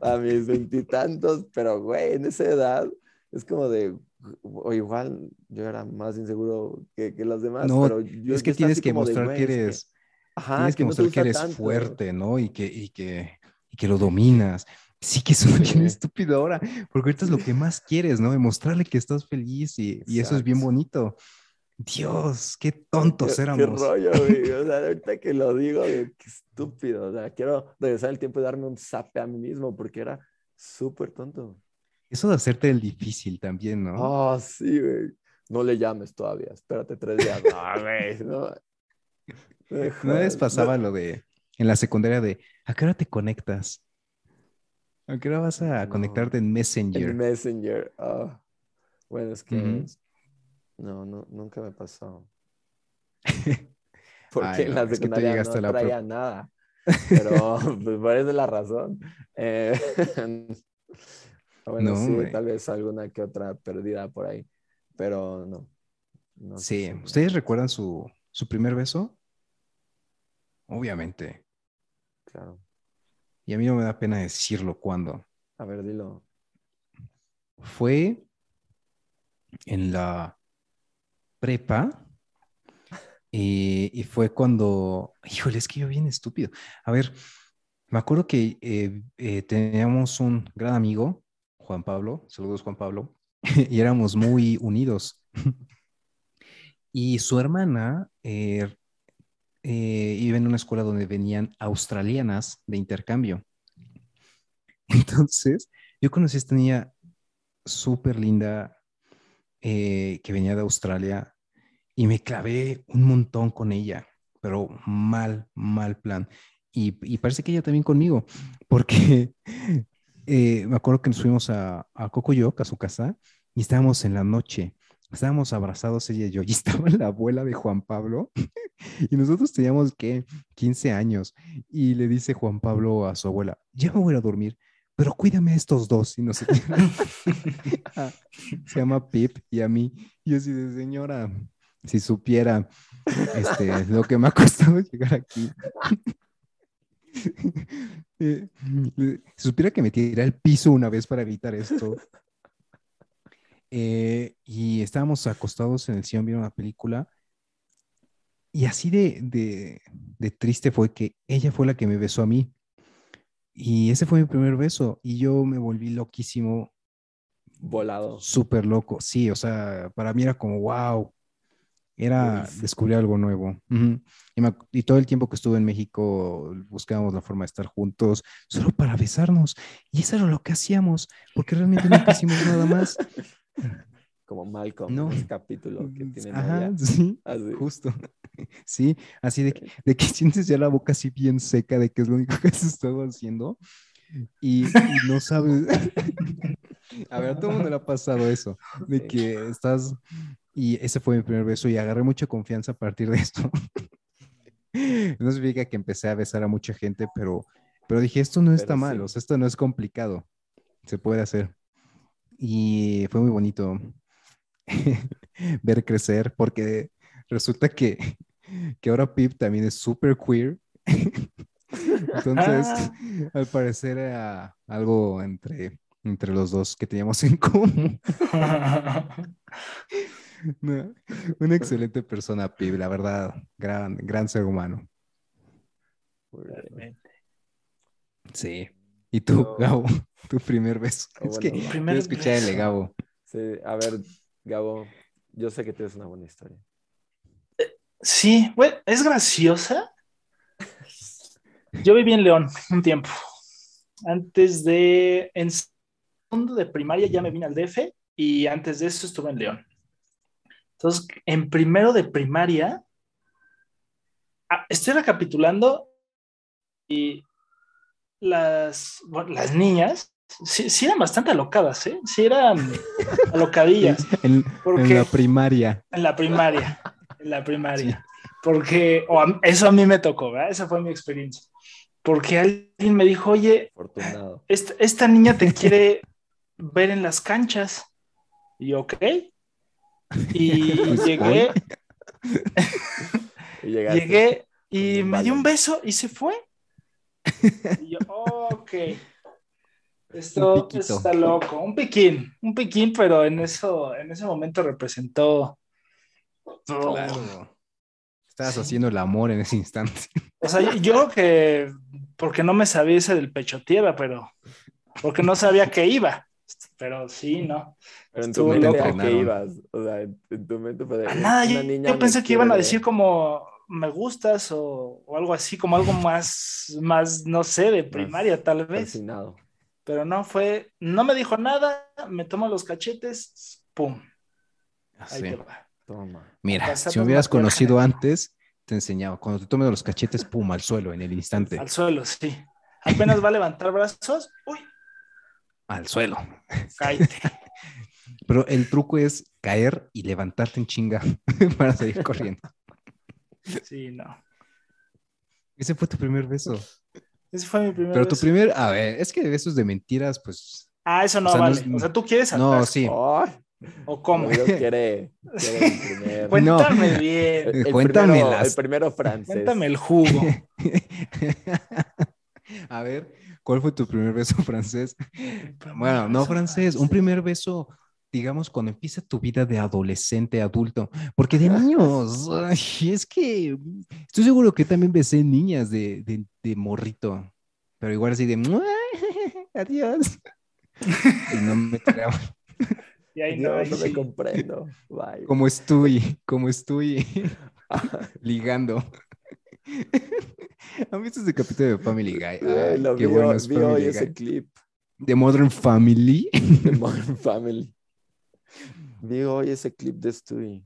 a mis veintitantos, pero güey, en esa edad es como de, o igual yo era más inseguro que, que los demás,
No,
pero yo,
es que
yo
tienes que
de,
mostrar
"Güey,
que
es que-
eres,
ajá,
tienes que
no
mostrar que eres
tanto".
fuerte, ¿no? Y que, y que, y que lo dominas. Sí que suena bien estúpido ahora, porque ahorita es lo que más quieres, ¿no? Demostrarle que estás feliz y, y eso es bien bonito. Dios, qué tontos
¿Qué,
éramos.
qué rollo, güey. O sea, ahorita que lo digo, güey, qué estúpido. O sea, quiero regresar el tiempo y darme un zape a mí mismo porque era súper tonto.
Eso de hacerte el difícil también, ¿no?
Ah, sí, güey. No le llames todavía, espérate tres días. No, güey, no.
Vez
Joder,
pasaba
no.
lo de, en la secundaria de, ¿a qué hora te conectas? ¿A qué hora vas a
No.
conectarte en Messenger?
En Messenger. ah. Bueno, es que no, no, nunca me pasó. Porque
Ay,
en
no,
la
es que
secundaria no
la
traía
prepa.
nada. Pero pues por esa es la razón. Eh, bueno,
No,
sí, tal vez alguna que otra perdida por ahí. Pero no. no
Sí,
sé.
¿ustedes recuerdan su, su primer beso? Obviamente.
Claro.
Y a mí no me da pena decirlo cuándo.
A ver, dilo.
Fue en la prepa eh, y fue cuando, híjole, es que yo bien estúpido. A ver, me acuerdo que eh, eh, teníamos un gran amigo, Juan Pablo, saludos Juan Pablo, y éramos muy unidos. y su hermana eh, eh, iba en una escuela donde venían australianas de intercambio. Entonces, yo conocí a esta niña súper linda eh, que venía de Australia y me clavé un montón con ella, pero mal, mal plan. Y, y parece que ella también conmigo, porque eh, me acuerdo que nos fuimos a, a Cocoyoc, a su casa, y estábamos en la noche, estábamos abrazados ella y yo, y estaba la abuela de Juan Pablo, y nosotros teníamos que 15 años, y le dice Juan Pablo a su abuela, ya me voy a dormir, pero cuídame a estos dos, y no sé ah, Se llama Pip y a mí, y yo así de señora, si supiera este, lo que me ha costado llegar aquí. Eh, si supiera que me tiré al piso una vez para evitar esto. Eh, y estábamos acostados en el sillón viendo una película. Y así de, de, de, triste fue que ella fue la que me besó a mí. Y ese fue mi primer beso. Y yo me volví loquísimo.
Volado.
Súper loco. Sí, o sea, para mí era como, wow, era descubrir algo nuevo. y, todo el tiempo que estuve en México buscábamos la forma de estar juntos solo para besarnos. Y eso era lo que hacíamos, porque realmente no hicimos nada más.
Como Malcolm, no. ese capítulo que tiene
Ajá, sí, justo. Sí, así de que, de que sientes ya la boca así bien seca de que es lo único que has estado haciendo y, y no sabes. A ver, a todo el mundo le ha pasado eso, de que estás y ese fue mi primer beso y agarré mucha confianza a partir de esto. no significa que empecé a besar a mucha gente, pero, pero dije, esto no está mal, o sea, esto no es complicado, se puede hacer. Y fue muy bonito ver crecer, porque resulta que, que ahora Pip también es súper queer. Entonces, ah. al parecer era algo entre, entre los dos que teníamos en común. una excelente persona, Pib, la verdad, gran, gran ser humano.
Realmente.
Sí. ¿Y tú, Gabo? Tu primer beso. Ah, es que primer escucharle, Gabo.
Sí, a ver, Gabo, yo sé que tienes una buena historia.
Sí, bueno, es graciosa. Yo viví en León un tiempo. Antes de, en segundo de primaria ya me vine al DF y antes de eso estuve en León. Entonces, en primero de primaria, ah, estoy recapitulando y las, las niñas sí, eran bastante alocadas, ¿eh? Sí eran alocadillas.
en, la primaria.
En la primaria, en la primaria. Porque eso a mí me tocó, ¿verdad? Esa fue mi experiencia. Porque alguien me dijo, oye, esta, esta niña te quiere ver en las canchas. Y yo, ok. Y pues, llegué. y llegué y me dio un beso y se fue. Y yo, ok. Esto, está loco. Un piquín, un piquín, pero en eso, en ese momento representó.
Claro. Estabas haciendo el amor en ese instante.
O sea, yo, yo que porque no me sabía ese del pecho tierra, pero porque no sabía que iba. Pero sí, no.
Pero en tu mente ¿a qué ibas? O sea, en tu mente fue
de, nada, yo, pensé que iban a decir como me gustas o, o, algo así, como algo más, más no sé, de primaria tal vez. Pero no fue, no me dijo nada, me tomó los cachetes, pum.
Ahí te va. Toma. Mira, si me hubieras conocido antes, te enseñaba. Cuando te tomes los cachetes, pum, al suelo en el instante.
Al suelo, sí. Apenas va a levantar brazos, uy,
al suelo. Pero el truco es caer y levantarte en chinga para seguir corriendo.
Sí, no.
Ese fue tu primer beso.
Ese fue mi primer
Pero tu primer, a ver, es que besos de mentiras, pues.
Ah, eso no vale. o sea, tú quieres
No, sí.
¿O cómo?
quiere,
Cuéntame bien.
El, Cuéntame primero, el primero francés.
Cuéntame el jugo.
a ver, ¿Cuál fue tu primer beso francés? Bueno, no francés, un primer beso, digamos, cuando empieza tu vida de adolescente, adulto, porque de niños, es que estoy seguro que también besé niñas de, de, morrito, pero igual así de, adiós. y no me tiraba.
Y ahí no,
no, me comprendo. Bye.
Como estoy, como estoy ligando. ¿Han visto ese capítulo de Family Guy? Ay,
lo
qué
vi,
bueno es
vi hoy
Family
ese
Guy.
clip
De Modern Family.
de Modern Family. Vi hoy ese clip de Stewie.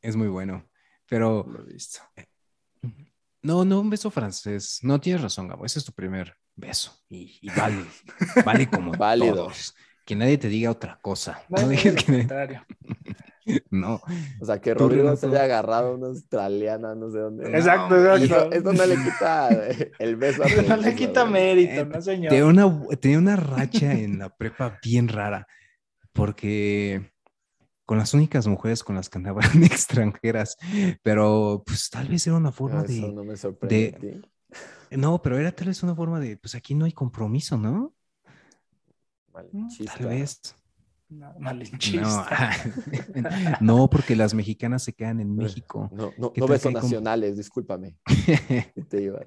Es muy bueno. Pero
Lo he visto.
no, no, un beso francés. No tienes razón, Gabo. Ese es tu primer beso. Y, y vale. Vale como
Válido.
todos. Que nadie te diga otra cosa.
No,
No, digas
al
que-
contrario.
no.
O sea, que Rodrigo se haya agarrado a una australiana, no sé dónde.
Exacto,
No,
exacto.
Eso, eso no le quita el beso. a
No le quita
güey.
mérito,
Eh,
no señor.
Tenía una, tenía una racha en la prepa bien rara, porque con las únicas mujeres con las que andaban extranjeras, pero pues tal vez era una forma
Eso
de...
no me sorprende.
de-. No, pero era tal vez una forma de, pues aquí no hay compromiso, ¿no? Tal vez.
No,
No,
malinchista.
no, porque las mexicanas se quedan en México.
No, no,
¿Qué
no
tal
beso
que hay como-
nacionales, discúlpame. Te iba.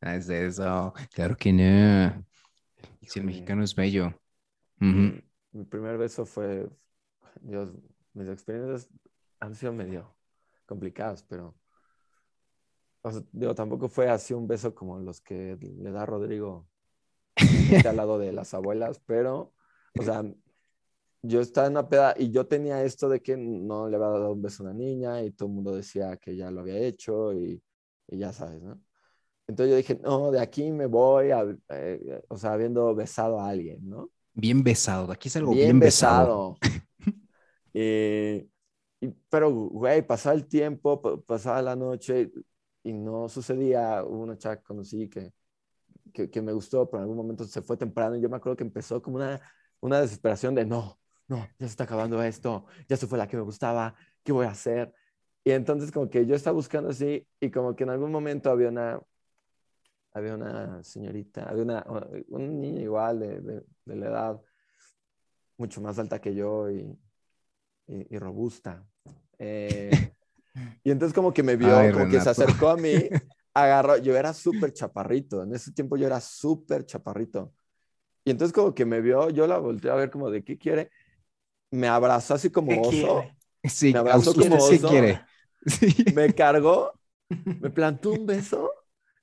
Ah, es eso, claro que no. Si el
Híjole.
mexicano es bello.
Mi primer beso fue, Dios, mis experiencias han sido medio complicadas, pero, o sea, digo, tampoco fue así un beso como los que le da Rodrigo al lado de las abuelas, pero, o sea, yo estaba en una peda y yo tenía esto de que no le había dado un beso a una niña y todo el mundo decía que ya lo había hecho y, y ya sabes, ¿no? Entonces yo dije, no, de aquí me voy, a, eh, o sea, habiendo besado a alguien, ¿no?
Bien besado. Aquí es algo
bien,
bien, besado.
besado. Eh, y- pero, güey, pasaba el tiempo, pa- pasaba la noche y no sucedía. Hubo una chava que conocí que, que, que me gustó, pero en algún momento se fue temprano y yo me acuerdo que empezó como una, una desesperación de no, no, ya se está acabando esto, ya se fue la que me gustaba, ¿qué voy a hacer? Y entonces como que yo estaba buscando así y como que en algún momento había una, había una señorita, había una, una niña igual de, de, de la edad, mucho más alta que yo y, y, y robusta. Eh, y entonces como que me vio,
Ay,
como que se acercó a mí, agarró, yo era súper chaparrito, en ese tiempo yo era súper chaparrito. Y entonces como que me vio, yo la volteé a ver como de qué quiere, me abrazó así como
¿Qué
oso,
quiere?
Sí,
Me abrazó como
sí
oso.
quiere. Sí.
me cargó, me plantó un beso,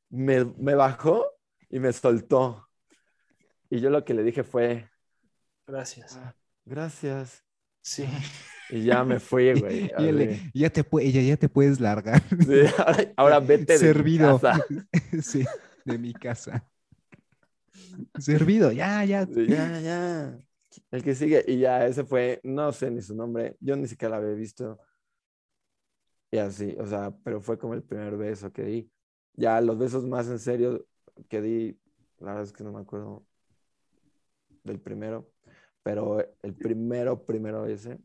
me, me bajó y me soltó. Y yo lo que le dije fue,
Gracias.
gracias.
Sí.
Y ya me fui, güey.
Y ya, te ella ya te puedes largar.
Sí, ahora, ahora vete de mi
Servido.
casa.
Sí, de mi casa. Servido, ya, ya.
Ya, ya. El que sigue. Y ya, ese fue, no sé ni su nombre. Yo ni siquiera la había visto. Y así, o sea, pero fue como el primer beso que di. Ya los besos más en serio que di, la verdad es que no me acuerdo del primero. Pero el primero, primero ese, ahí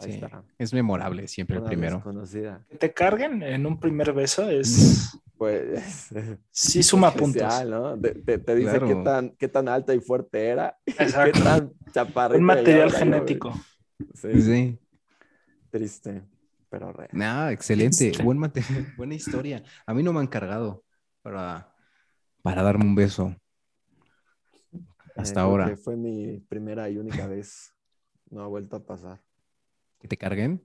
Sí,
está.
es memorable siempre el
Una
primero.
desconocida.
Que te carguen en un primer beso es.
Pues
Sí, suma puntos.
Te, te- te dice
Claro.
qué, tan, qué tan alta y fuerte era. y qué
Exacto.
tan chaparrito.
Un material genético.
Sí,
Sí.
triste, pero real.
No, excelente. Buen material, buena historia. A mí no me han cargado para, para darme un beso. Hasta
Eh,
ahora.
fue mi primera y única vez. No ha vuelto a pasar.
Que te carguen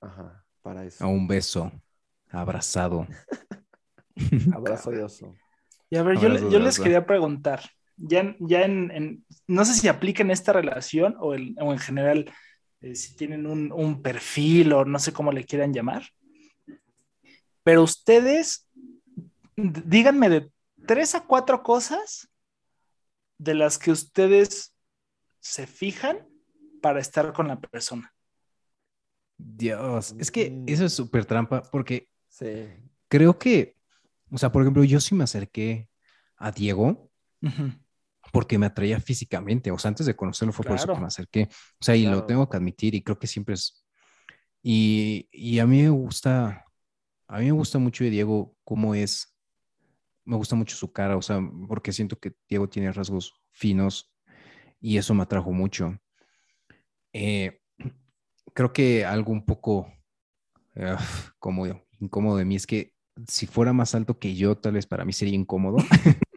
Ajá, para eso.
a un beso. Abrazado.
Abrazo de oso.
Y a ver, yo, les quería preguntar, ya, en- ya en, en- no sé si aplica en esta relación o, el- o en general, eh, si tienen un, un perfil o no sé cómo le quieran llamar, pero ustedes, díganme de tres a cuatro cosas de las que ustedes se fijan para estar con la persona.
Dios, es que
Mm.
eso es súper trampa porque
Sí.
creo que, o sea, por ejemplo, yo sí me acerqué a Diego
Ujú.
porque me atraía físicamente, o sea, antes de conocerlo fue por eso
Claro.
que me acerqué, o sea, y lo
Claro.
tengo que admitir y creo que siempre es, y, y a mí me gusta, a mí me gusta mucho de Diego cómo es, me gusta mucho su cara, o sea, porque siento que Diego tiene rasgos finos y eso me atrajo mucho. Eh, creo que algo un poco eh, como incómodo de mí es que si fuera más alto que yo, tal vez para mí sería incómodo.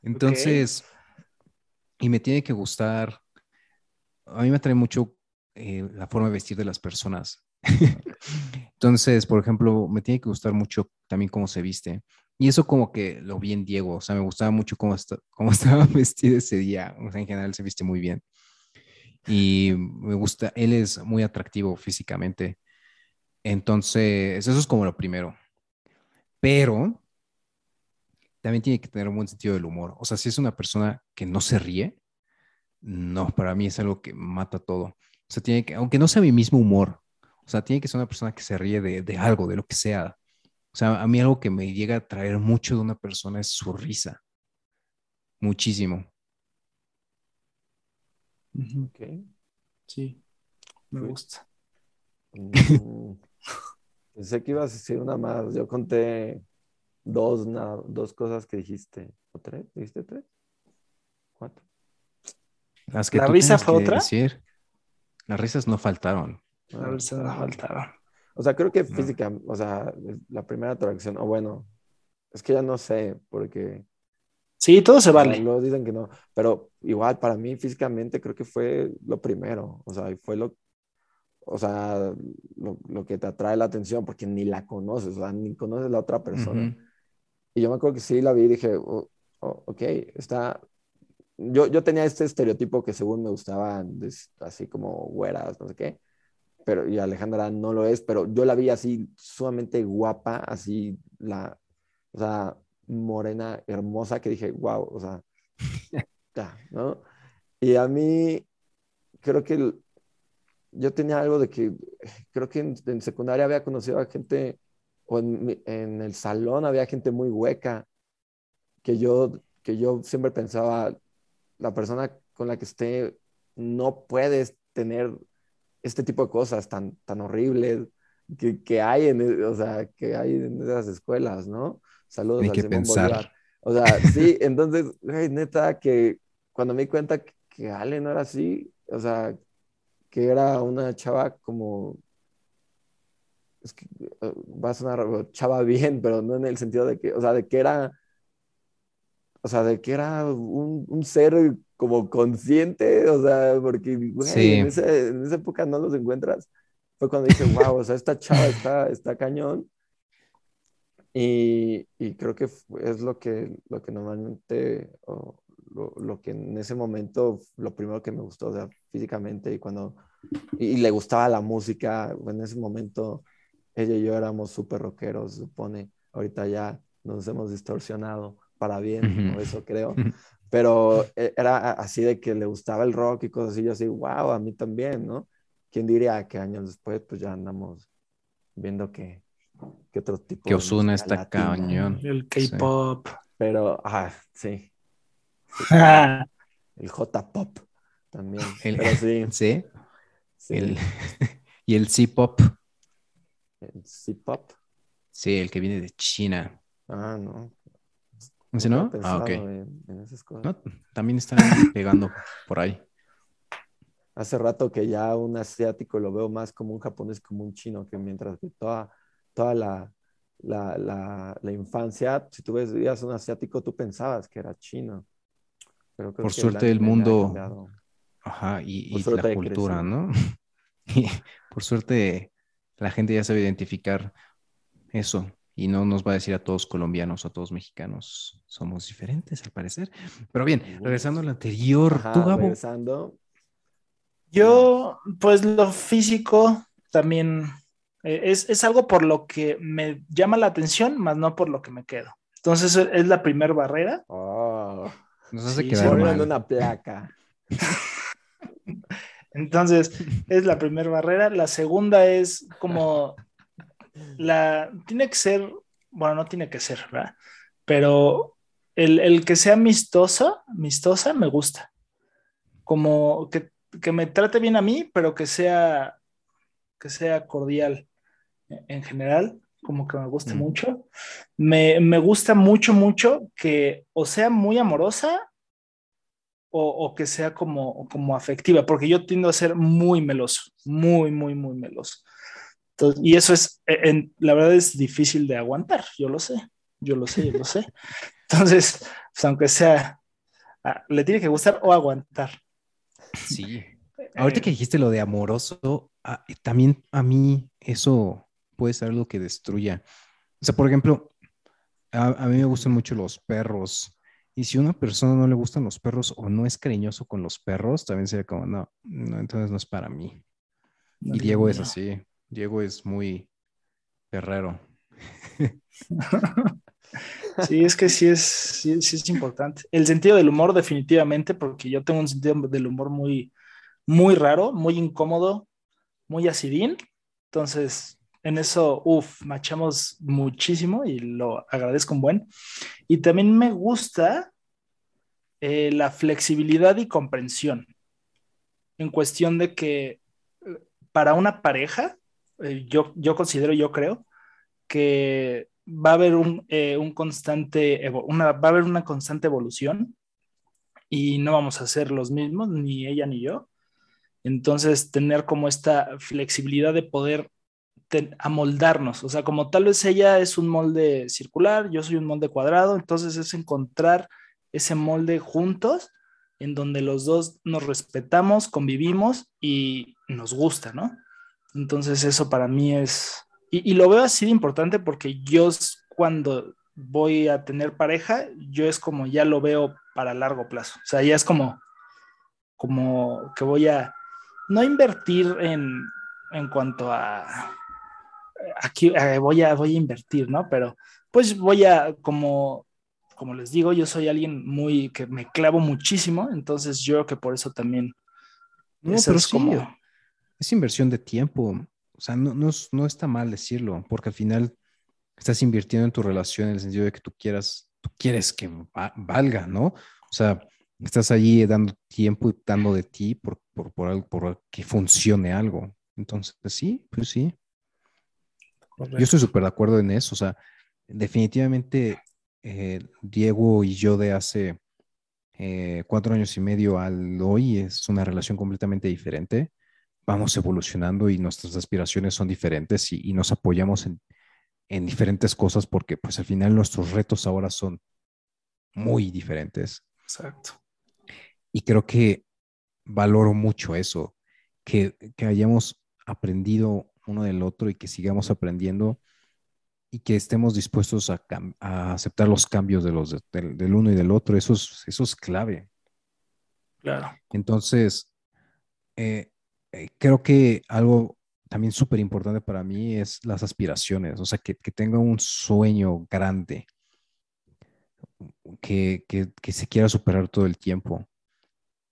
Entonces, y me tiene que gustar, a mí me atrae mucho eh, la forma de vestir de las personas. Entonces, por ejemplo, me tiene que gustar mucho también cómo se viste. Y eso como que lo vi en Diego, o sea, me gustaba mucho cómo, cómo estaba vestido ese día. O sea, en general se viste muy bien. Y me gusta, él es muy atractivo físicamente. Entonces, eso es como lo primero. Pero también tiene que tener un buen sentido del humor. O sea, si es una persona que no se ríe, no, para mí es algo que mata todo. O sea, tiene que, aunque no sea mi mismo humor, o sea, tiene que ser una persona que se ríe de, de algo, de lo que sea. O sea, a mí algo que me llega a traer mucho de una persona es su risa. Muchísimo.
Ok. Sí, me gusta.
Mm, pensé que ibas a decir una más. Yo conté dos, dos cosas que dijiste. ¿O tres? ¿Dijiste tres? ¿Cuatro?
Las que
¿La risa fue otra?
Decir. Las risas no faltaron.
La risa no faltaron.
O sea, creo que física, o sea, la primera atracción, o bueno, es que ya no sé, porque...
Sí, todo se vale.
Luego dicen que no, pero igual para mí físicamente creo que fue lo primero, o sea, fue lo, o sea, lo, que te atrae la atención, porque ni la conoces, o sea, ni conoces la otra persona. Y yo me acuerdo que sí la vi y dije, oh, oh, ok, está... Yo, yo tenía este estereotipo que según me gustaban, así como güeras, no sé qué, pero y Alejandra no lo es, pero yo la vi así sumamente guapa, así la, o sea, morena, hermosa, que dije, wow, o sea, ya, ¿no? Y a mí, creo que yo tenía algo de que, creo que en, secundaria había conocido a gente, o en, en, el salón había gente muy hueca, que yo, que yo siempre pensaba, la persona con la que esté no puedes tener este tipo de cosas tan, tan horribles que, que hay en, o sea, que hay en esas escuelas, ¿no? Saludos
a Simón Bolívar.
O sea, sí, entonces, neta, que cuando me di cuenta que, Ale no era así, o sea, que era una chava como, es que eh, va a sonar chava bien, pero no en el sentido de que, o sea, de que era, o sea, de que era un, un ser como consciente, o sea, porque en, esa, época no los encuentras. Fue cuando dije, wow, o sea, esta chava está, está cañón. Y, y, creo que es lo que, lo que normalmente, lo, lo, que en ese momento, lo primero que me gustó, o sea, físicamente, y cuando, y, le gustaba la música, en ese momento, ella y yo éramos súper rockeros, supone. Ahorita ya nos hemos distorsionado para bien, o eso creo pero eh, era así de que le gustaba el rock y cosas así, yo así, wow, a mí también, ¿no? ¿Quién diría que años después pues ya andamos viendo que, que otro tipo
que Osuna está cañón.
El K-pop.
Pero, ah, sí. El J-pop también.
El,
pero
sí. ¿Sí? El, y el C-pop.
El C-pop.
Sí, el que viene de China.
Ah, no.
¿Sí no? Ah, ok. también está pegando por ahí.
Hace rato que ya un asiático lo veo más como un japonés, como un chino, que mientras que toda, toda la, la, la, infancia, si tú veías un asiático, tú pensabas que era chino.
Pero por suerte el mundo, ajá, y, y la cultura, ¿no? Y por suerte la gente ya sabe identificar eso, y no nos va a decir a todos colombianos o a todos mexicanos. Somos diferentes, al parecer. Pero bien, regresando al anterior, tú, Gabo.
Regresando.
Yo, pues lo físico también eh, es, algo por lo que me llama la atención, más no por lo que me quedo. Entonces es la primera barrera.
Oh.
Nos hace quedar mal.
una placa.
Entonces, es la primera barrera. La segunda es como la, tiene que ser, bueno, no tiene que ser, ¿verdad? Pero el, que sea amistosa, amistosa, me gusta. Como que, me trate bien a mí, pero que sea, que sea cordial en general, como que me guste mm. mucho. Me, gusta mucho, mucho que o sea muy amorosa o, o, que sea como, como afectiva, porque yo tiendo a ser muy meloso, muy, muy, muy meloso y eso es, e, en, la verdad es difícil de aguantar, yo lo sé, yo lo sé, yo lo sé. Entonces, pues aunque sea, ah, le tiene que gustar o aguantar.
Sí. Ahorita que dijiste lo de amoroso, ah, también a mí eso puede ser algo que destruya. O sea, por ejemplo, a, mí me gustan mucho los perros. Y si a una persona no le gustan los perros o no es cariñoso con los perros, también sería como, no, no entonces no es para mí. y Diego es así. Diego es muy perrero.
Sí, es que sí es, sí, es importante. El sentido del humor, definitivamente, porque yo tengo un sentido del humor muy, muy raro, muy incómodo, muy acidín. Entonces, en eso, uff, machamos muchísimo y lo agradezco un buen. Y también me gusta eh, la flexibilidad y comprensión en cuestión de que eh, para una pareja, eh, yo, yo considero, yo creo, que va a haber un, constante, una, va a haber una constante evolución y no vamos a ser los mismos, ni ella ni yo. Entonces, tener como esta flexibilidad de poder amoldarnos, o sea, como tal vez ella es un molde circular, yo soy un molde cuadrado, entonces es encontrar ese molde juntos en donde los dos nos respetamos, convivimos y nos gusta, ¿no? Entonces eso para mí es, y, lo veo así de importante porque yo cuando voy a tener pareja, yo es como ya lo veo para largo plazo, o sea, ya es como, como que voy a, no invertir en, en cuanto a aquí eh, voy, a, voy a invertir, ¿no? Pero pues voy a, como, como les digo, yo soy alguien muy, que me clavo muchísimo, entonces yo creo que por eso también...
No, pero es como... Es inversión de tiempo, o sea, no, no, está mal decirlo, porque al final estás invirtiendo en tu relación en el sentido de que tú quieras, tú quieres que valga, ¿no? O sea, estás allí dando tiempo y dando de ti por, por, por, por que funcione algo. Entonces, sí, pues sí. Yo estoy súper de acuerdo en eso. O sea, definitivamente eh, Diego y yo de hace eh, cuatro años y medio al hoy es una relación completamente diferente. Vamos evolucionando y nuestras aspiraciones son diferentes y, nos apoyamos en, en, diferentes cosas porque pues al final nuestros retos ahora son muy diferentes.
Exacto.
Y creo que valoro mucho eso, que, que hayamos aprendido uno del otro y que sigamos aprendiendo y que estemos dispuestos a, aceptar los cambios de los, del, uno y del otro. Eso es, eso es clave.
Claro.
Entonces, eh, eh, creo que algo también súper importante para mí es las aspiraciones, o sea, que, que tenga un sueño grande, que, que, que, se quiera superar todo el tiempo.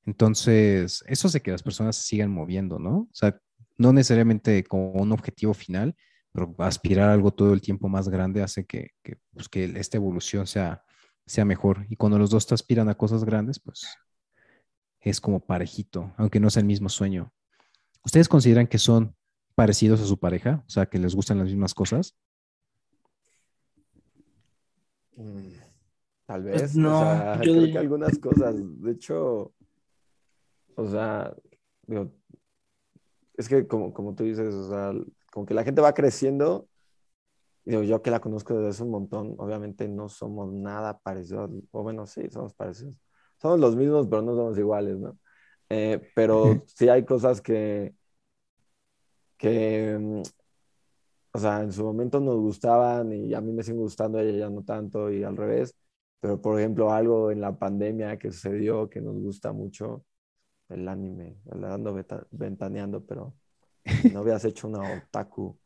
Entonces, eso hace que las personas sigan moviendo, ¿no? O sea, no necesariamente como un objetivo final, pero aspirar a algo todo el tiempo más grande hace que, pues, esta evolución sea, sea mejor. Y cuando los dos te aspiran a cosas grandes, pues es como parejito, aunque no sea el mismo sueño. ¿Ustedes consideran que son parecidos a su pareja? O sea, que les gustan las mismas cosas.
Mm, tal pues vez. no, yo creo que algunas cosas. De hecho, o sea, digo, es que como, como tú dices, o sea, como que la gente va creciendo, digo, yo que la conozco desde hace un montón, obviamente no somos nada parecidos, o bueno, sí, somos parecidos. Somos los mismos, pero no somos iguales, ¿no? Eh, pero sí hay cosas que, que, mm, o sea, en su momento nos gustaban y a mí me siguen gustando, a ella ya no tanto y al revés. Pero, por ejemplo, algo en la pandemia que sucedió que nos gusta mucho el anime, ando ventaneando, pero no habías hecho una otaku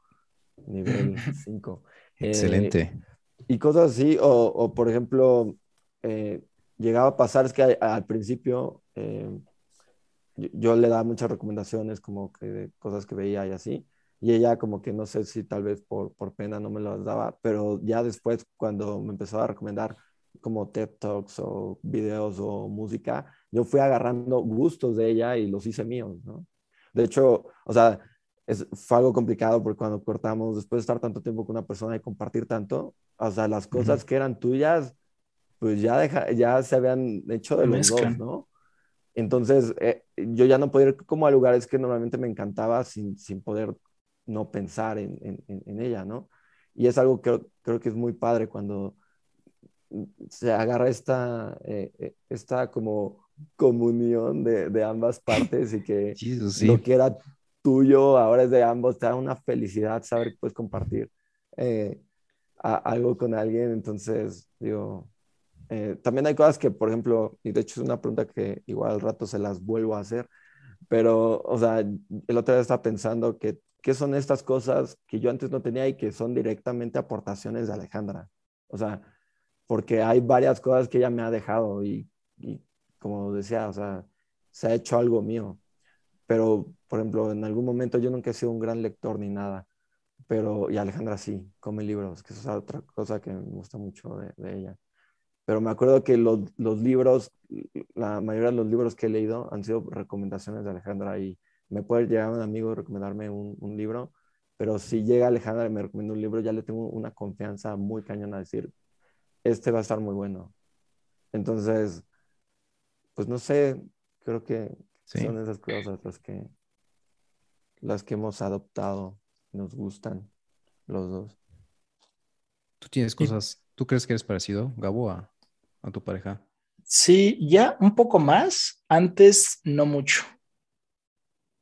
nivel 5.
Excelente.
Eh, y cosas así, o, por ejemplo, eh, llegaba a pasar, es que al principio eh, yo, le daba muchas recomendaciones como que de cosas que veía y así, y ella como que no sé si tal vez por, por pena no me las daba, pero ya después cuando me empezó a recomendar como TED Talks o videos o música, yo fui agarrando gustos de ella y los hice míos, ¿no? De hecho, o sea, es, fue algo complicado porque cuando cortamos, después de estar tanto tiempo con una persona y compartir tanto, o sea, las cosas que eran tuyas, pues ya, deja, ya se habían hecho de los dos, ¿no? Entonces, eh, yo ya no podía ir como a lugares que normalmente me encantaba sin, sin poder no pensar en, en, en, ella, ¿no? Y es algo que creo que es muy padre cuando se agarra esta, eh, eh, esta como comunión de, de ambas partes y que
Jesus, sí.
lo que era tuyo ahora es de ambos, te da una felicidad saber que puedes compartir eh, a- algo con alguien, entonces, digo, eh, también hay cosas que, por ejemplo, y de hecho es una pregunta que igual al rato se las vuelvo a hacer, pero, o sea, el otro día estaba pensando que, ¿qué son estas cosas que yo antes no tenía y que son directamente aportaciones de Alejandra? O sea, porque hay varias cosas que ella me ha dejado y, y como decía, o sea, se ha hecho algo mío. Pero, por ejemplo, en algún momento yo nunca he sido un gran lector ni nada, pero, y Alejandra sí, come libros, que es otra cosa que me gusta mucho de, ella. Pero me acuerdo que los, libros, la mayoría de los libros que he leído han sido recomendaciones de Alejandra y me puede llegar un amigo y recomendarme un, un libro, pero si llega Alejandra y me recomienda un libro, ya le tengo una confianza muy cañona a decir, este va a estar muy bueno. Entonces, pues no sé, creo que
Sí.
son esas cosas las que, las que hemos adoptado, nos gustan los dos.
¿Tú tienes cosas, tú crees que eres parecido, Gabo, a, a tu pareja?
Sí, ya un poco más, antes no mucho.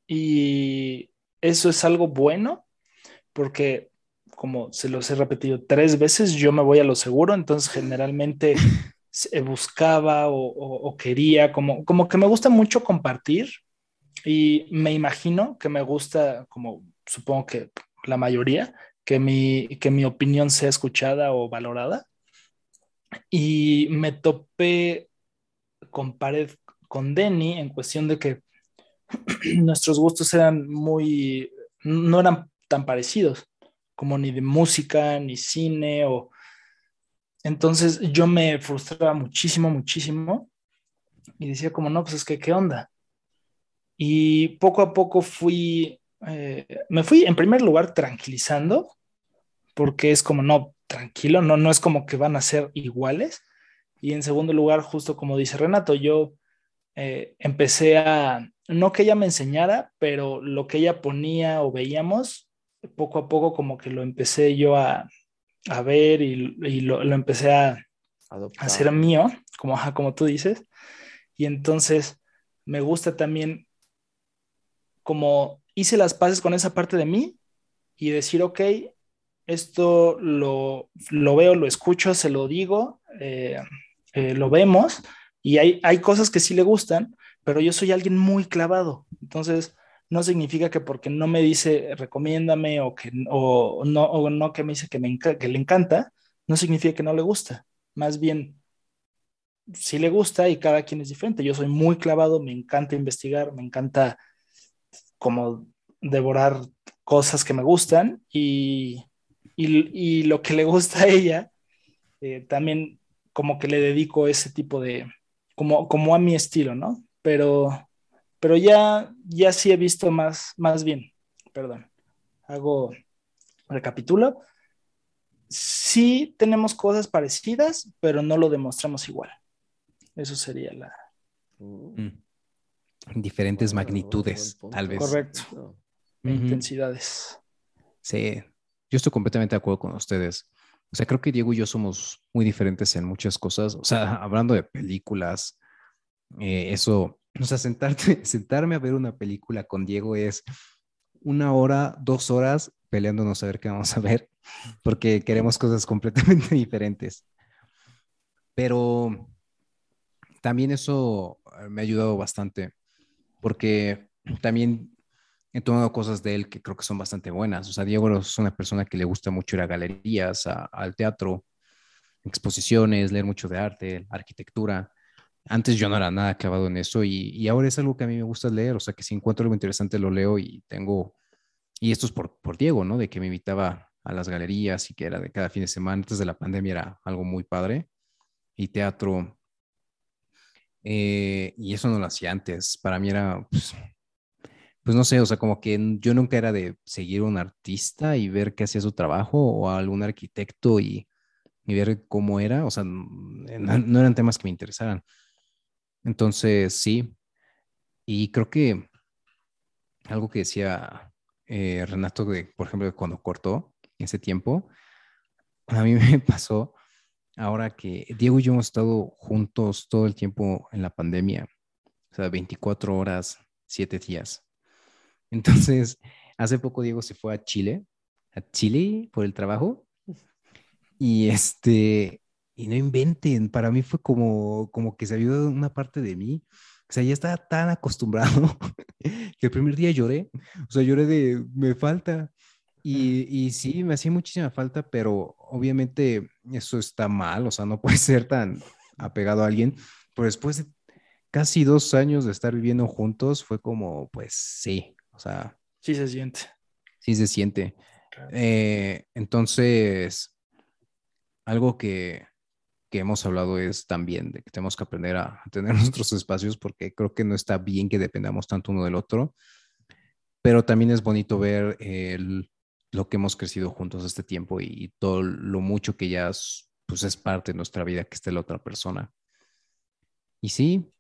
Y eso es algo bueno porque, como se los he repetido tres veces, yo me voy a lo seguro, entonces generalmente buscaba o, o- o quería, como, como que me gusta mucho compartir y me imagino que me gusta, como supongo que la mayoría, que mi, que mi opinión sea escuchada o valorada. Y me topé con pared con Denny en cuestión de que nuestros gustos eran muy, no eran tan parecidos, como ni de música, ni cine, o entonces yo me frustraba muchísimo, muchísimo, y decía como, no, pues es que, ¿qué onda? Y poco a poco fui, eh, me fui en primer lugar tranquilizando, porque es como, no, tranquilo, no, no es como que van a ser iguales. Y en segundo lugar, justo como dice Renato, yo eh, empecé a, no que ella me enseñara, pero lo que ella ponía o veíamos, poco a poco como que lo empecé yo a, a ver y, y lo, lo, empecé a,
Adoptar.
hacer mío, como, como tú dices. Y entonces me gusta también como hice las paces con esa parte de mí y decir, ok, esto lo, lo veo, lo escucho, se lo digo, eh, eh, lo vemos y hay, hay cosas que sí le gustan, pero yo soy alguien muy clavado. Entonces, no significa que porque no me dice recomiéndame o, que, o, no, o no que me dice que, me que le encanta, no significa que no le gusta. Más bien, sí le gusta y cada quien es diferente. Yo soy muy clavado, me encanta investigar, me encanta como devorar cosas que me gustan y, y, y lo que le gusta a ella, eh, también como que le dedico ese tipo de, como, como a mi estilo, ¿no? Pero, pero ya, ya sí he visto más, más bien, perdón, hago, recapitulo, sí tenemos cosas parecidas, pero no lo demostramos igual. Eso sería la...
Mm.
Diferentes
Bueno,
magnitudes, tal vez.
Correcto.
Ujú.
intensidades.
Sí, yo estoy completamente de acuerdo con ustedes. O sea, creo que Diego y yo somos muy diferentes en muchas cosas. O sea, hablando de películas, eh, eso, o sea, sentarte, sentarme a ver una película con Diego es una hora, dos horas peleándonos a ver qué vamos a ver, porque queremos cosas completamente diferentes. Pero también eso eh, me ha ayudado bastante, porque también he tomado cosas de él que creo que son bastante buenas. O sea, Diego es una persona que le gusta mucho ir a galerías, al teatro, exposiciones, leer mucho de arte, arquitectura. Antes yo no era nada clavado en eso y, y, ahora es algo que a mí me gusta leer. O sea, que si encuentro algo interesante lo leo y tengo, y esto es por, por Diego, ¿no? De que me invitaba a las galerías y que era de cada fin de semana. Antes de la pandemia era algo muy padre. Y teatro. Eh, y eso no lo hacía antes. Para mí era, pues, pues no sé, o sea, como que yo nunca era de seguir a un artista y ver qué hacía su trabajo o a algún arquitecto y, y ver cómo era, o sea, no, no, eran temas que me interesaran. Entonces, sí, y creo que algo que decía eh, Renato, de, por ejemplo, cuando cortó ese tiempo, a mí me pasó ahora que Diego y yo hemos estado juntos todo el tiempo en la pandemia, o sea, 24 horas, 7 días. Entonces, hace poco Diego se fue a Chile, a Chile por el trabajo. Y este, y no inventen, para mí fue como, como que se vio una parte de mí. O sea, ya estaba tan acostumbrado que el primer día lloré. O sea, lloré de, me falta. Y, y sí, me hacía muchísima falta, pero obviamente eso está mal. O sea, no puede ser tan apegado a alguien. Pero después de casi dos años de estar viviendo juntos, fue como, pues sí, o sea.
Sí se siente.
Sí se siente. Eh, entonces, algo que, que hemos hablado es también de que tenemos que aprender a, tener nuestros espacios porque creo que no está bien que dependamos tanto uno del otro, pero también es bonito ver el, lo que hemos crecido juntos este tiempo y, todo lo mucho que ya pues, es parte de nuestra vida que esté la otra persona. Y sí,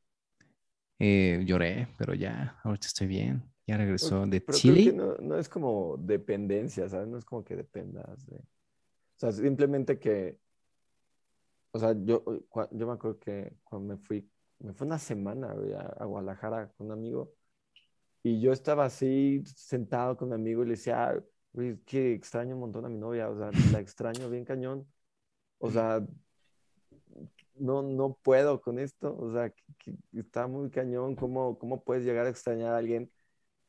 eh, lloré, pero ya, ahorita estoy bien. Ya regresó de Chile.
no, no, es como dependencia, ¿sabes? No es como que dependas de... O sea, simplemente que o sea, yo, yo me acuerdo que cuando me fui, me fue una semana a, Guadalajara con un amigo y yo estaba así sentado con mi amigo y le decía, güey, que extraño un montón a mi novia, o sea, la extraño bien cañón. O sea, no, no puedo con esto, o sea, que, está muy cañón, ¿cómo, ¿cómo puedes llegar a extrañar a alguien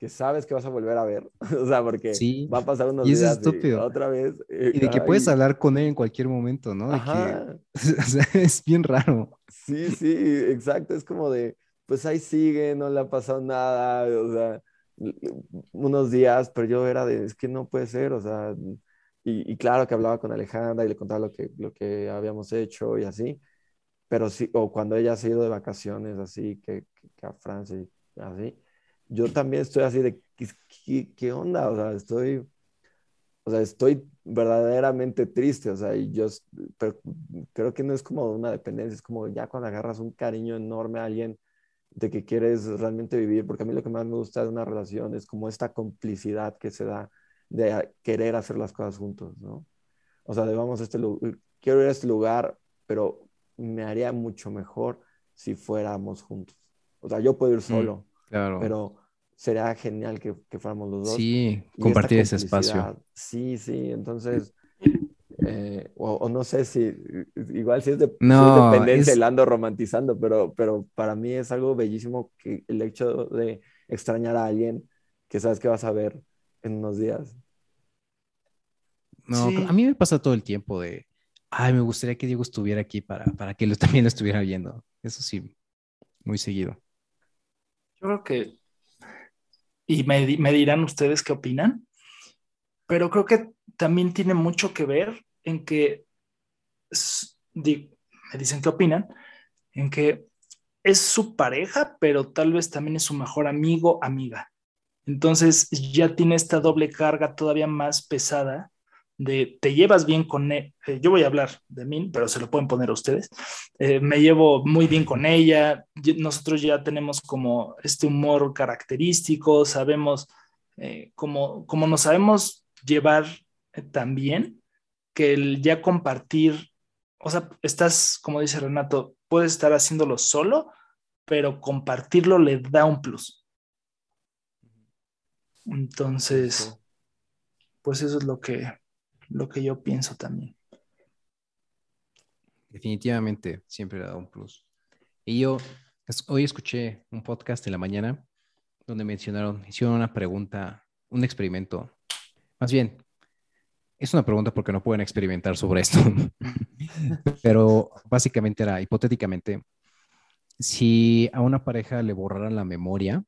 que sabes que vas a volver a ver, o sea, porque va a pasar unos
y
días
estúpido.
otra vez.
y de que puedes hablar con él en cualquier momento, ¿no? Ajá. o sea, es bien raro.
Sí, sí, exacto, es como de, pues ahí sigue, no le ha pasado nada, o sea, unos días, pero yo era de, es que no puede ser, o sea, y, y claro que hablaba con Alejandra y le contaba lo que, lo que habíamos hecho y así, pero sí, o cuando ella se ha ido de vacaciones así, que, que a Francia y así, yo también estoy así de, ¿qué, qué onda? O sea, estoy, o sea, estoy verdaderamente triste, o sea, y yo pero creo que no es como una dependencia, es como ya cuando agarras un cariño enorme a alguien de que quieres realmente vivir, porque a mí lo que más me gusta de una relación es como esta complicidad que se da de querer hacer las cosas juntos, ¿no? O sea, de vamos a este lugar, quiero ir a este lugar, pero me haría mucho mejor si fuéramos juntos. O sea, yo puedo ir mm, solo, claro. pero sería genial que, que fuéramos los dos.
Sí, compartir ese espacio.
Sí, sí, entonces, eh, o, no sé si, igual si es de,
no,
dependencia, el ando romantizando, pero, pero para mí es algo bellísimo que el hecho de extrañar a alguien que sabes que vas a ver en unos días.
No, a mí me pasa todo el tiempo de, ay, me gustaría que Diego estuviera aquí para, para que él también lo estuviera viendo. Eso sí, muy seguido.
Yo creo que y me, dirán ustedes qué opinan, pero creo que también tiene mucho que ver en que, me dicen qué opinan, en que es su pareja, pero tal vez también es su mejor amigo, amiga. Entonces ya tiene esta doble carga todavía más pesada de te llevas bien con él. E-, eh, yo voy a hablar de mí, pero se lo pueden poner a ustedes. Eh, me llevo muy bien con ella. Nosotros ya tenemos como este humor característico, sabemos eh, cómo, nos sabemos llevar también que el ya compartir, o sea, estás, como dice Renato, puedes estar haciéndolo solo, pero compartirlo le da un plus. Entonces, pues eso es lo que, lo que yo pienso también.
Definitivamente, siempre le da un plus. Y yo hoy escuché un podcast en la mañana donde mencionaron, hicieron una pregunta, un experimento. Más bien, es una pregunta porque no pueden experimentar sobre esto. Pero básicamente era, hipotéticamente, si a una pareja le borraran la memoria,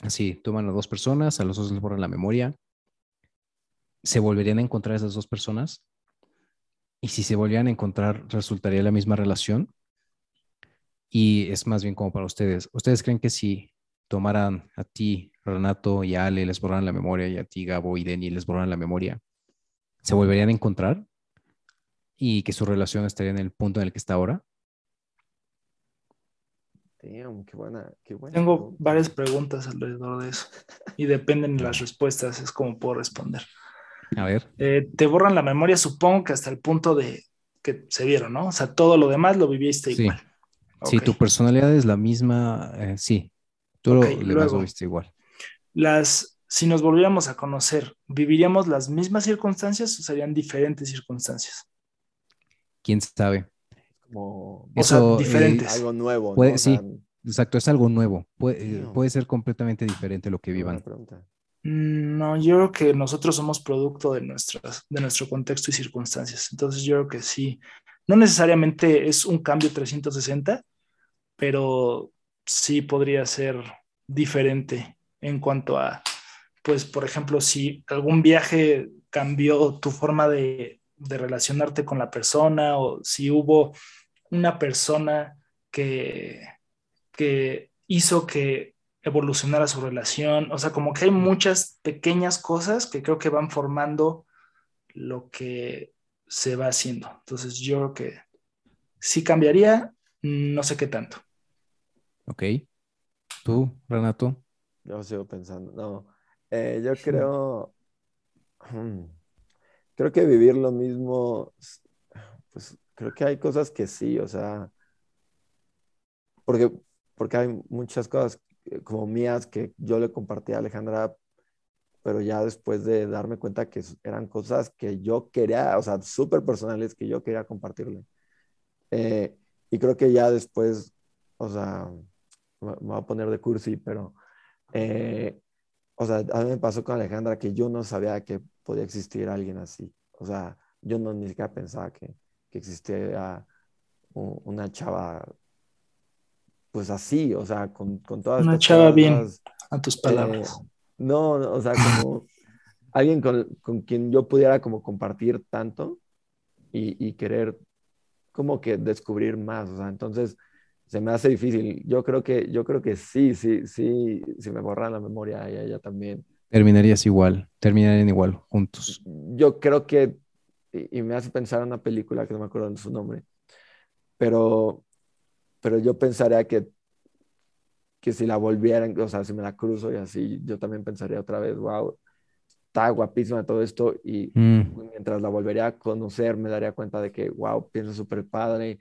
así, toman a dos personas, a los dos les borran la memoria, ¿se volverían a encontrar esas dos personas? Y si se volvieran a encontrar, ¿resultaría la misma relación? Y es más bien como para ustedes. ¿Ustedes creen que si tomaran a ti, Renato y a Ale, les borraran la memoria, y a ti, Gabo y Denny, les borraran la memoria, ¿se volverían a encontrar? ¿Y que su relación estaría en el punto en el que está ahora?
Tengo varias preguntas alrededor de eso y dependen de las respuestas, es como puedo responder.
A ver.
Eh, te borran la memoria, supongo que hasta el punto de que se vieron, ¿no? O sea, todo lo demás lo viviste
Sí.
igual.
Sí, tu personalidad es la misma, eh, sí, tú lo demás
luego.
lo viste igual.
Las, si nos volviéramos a conocer, ¿viviríamos las mismas circunstancias o serían diferentes circunstancias?
¿Quién sabe?
Como
O sea,
Eso, eh,
diferentes.
algo nuevo, ¿no?
Puede-
O sea,
sí. Exacto, es algo nuevo. Puede,
No.
puede ser completamente diferente lo que vivan.
Mm, No, yo creo que nosotros somos producto de, nuestras, de nuestro contexto y circunstancias. Entonces yo creo que sí. No necesariamente es un cambio 360, pero sí podría ser diferente en cuanto a, pues, por ejemplo, si algún viaje cambió tu forma de, de relacionarte con la persona o si hubo una persona que, que hizo que evolucionara su relación. O sea, como que hay muchas pequeñas cosas que creo que van formando lo que se va haciendo. Entonces yo creo que sí cambiaría, no sé qué tanto.
¿Ok? ¿Tú, Renato?
Yo sigo pensando. No, eh, yo creo, hmm, creo que vivir lo mismo, pues creo que hay cosas que sí, o sea, porque, porque hay muchas cosas como mías que yo le compartí a Alejandra, pero ya después de darme cuenta que eran cosas que yo quería, o sea, súper personales que yo quería compartirle. Eh, y creo que ya después, o sea, me voy a poner de cursi, pero, eh, o sea, a mí me pasó con Alejandra que yo no sabía que podía existir alguien así. O sea, yo no ni siquiera pensaba que, que existía una chava, pues así, o sea, con, con todas
Una chava bien. A tus
eh,
palabras.
no, no, o sea, como alguien con, con quien yo pudiera como compartir tanto y, y querer como que descubrir más, o sea, entonces se me hace difícil. Yo creo que, yo creo que sí, sí, sí, si me borran la memoria y a ella también.
Terminarías igual, terminarían igual, juntos.
Yo creo que, y, y me hace pensar en una película que no me acuerdo de su nombre, pero, pero yo pensaría que, que si la volvieran, o sea, si me la cruzo y así, yo también pensaría otra vez, wow, está guapísima todo esto y
Mm,
mientras la volvería a conocer me daría cuenta de que, wow, piensa súper padre,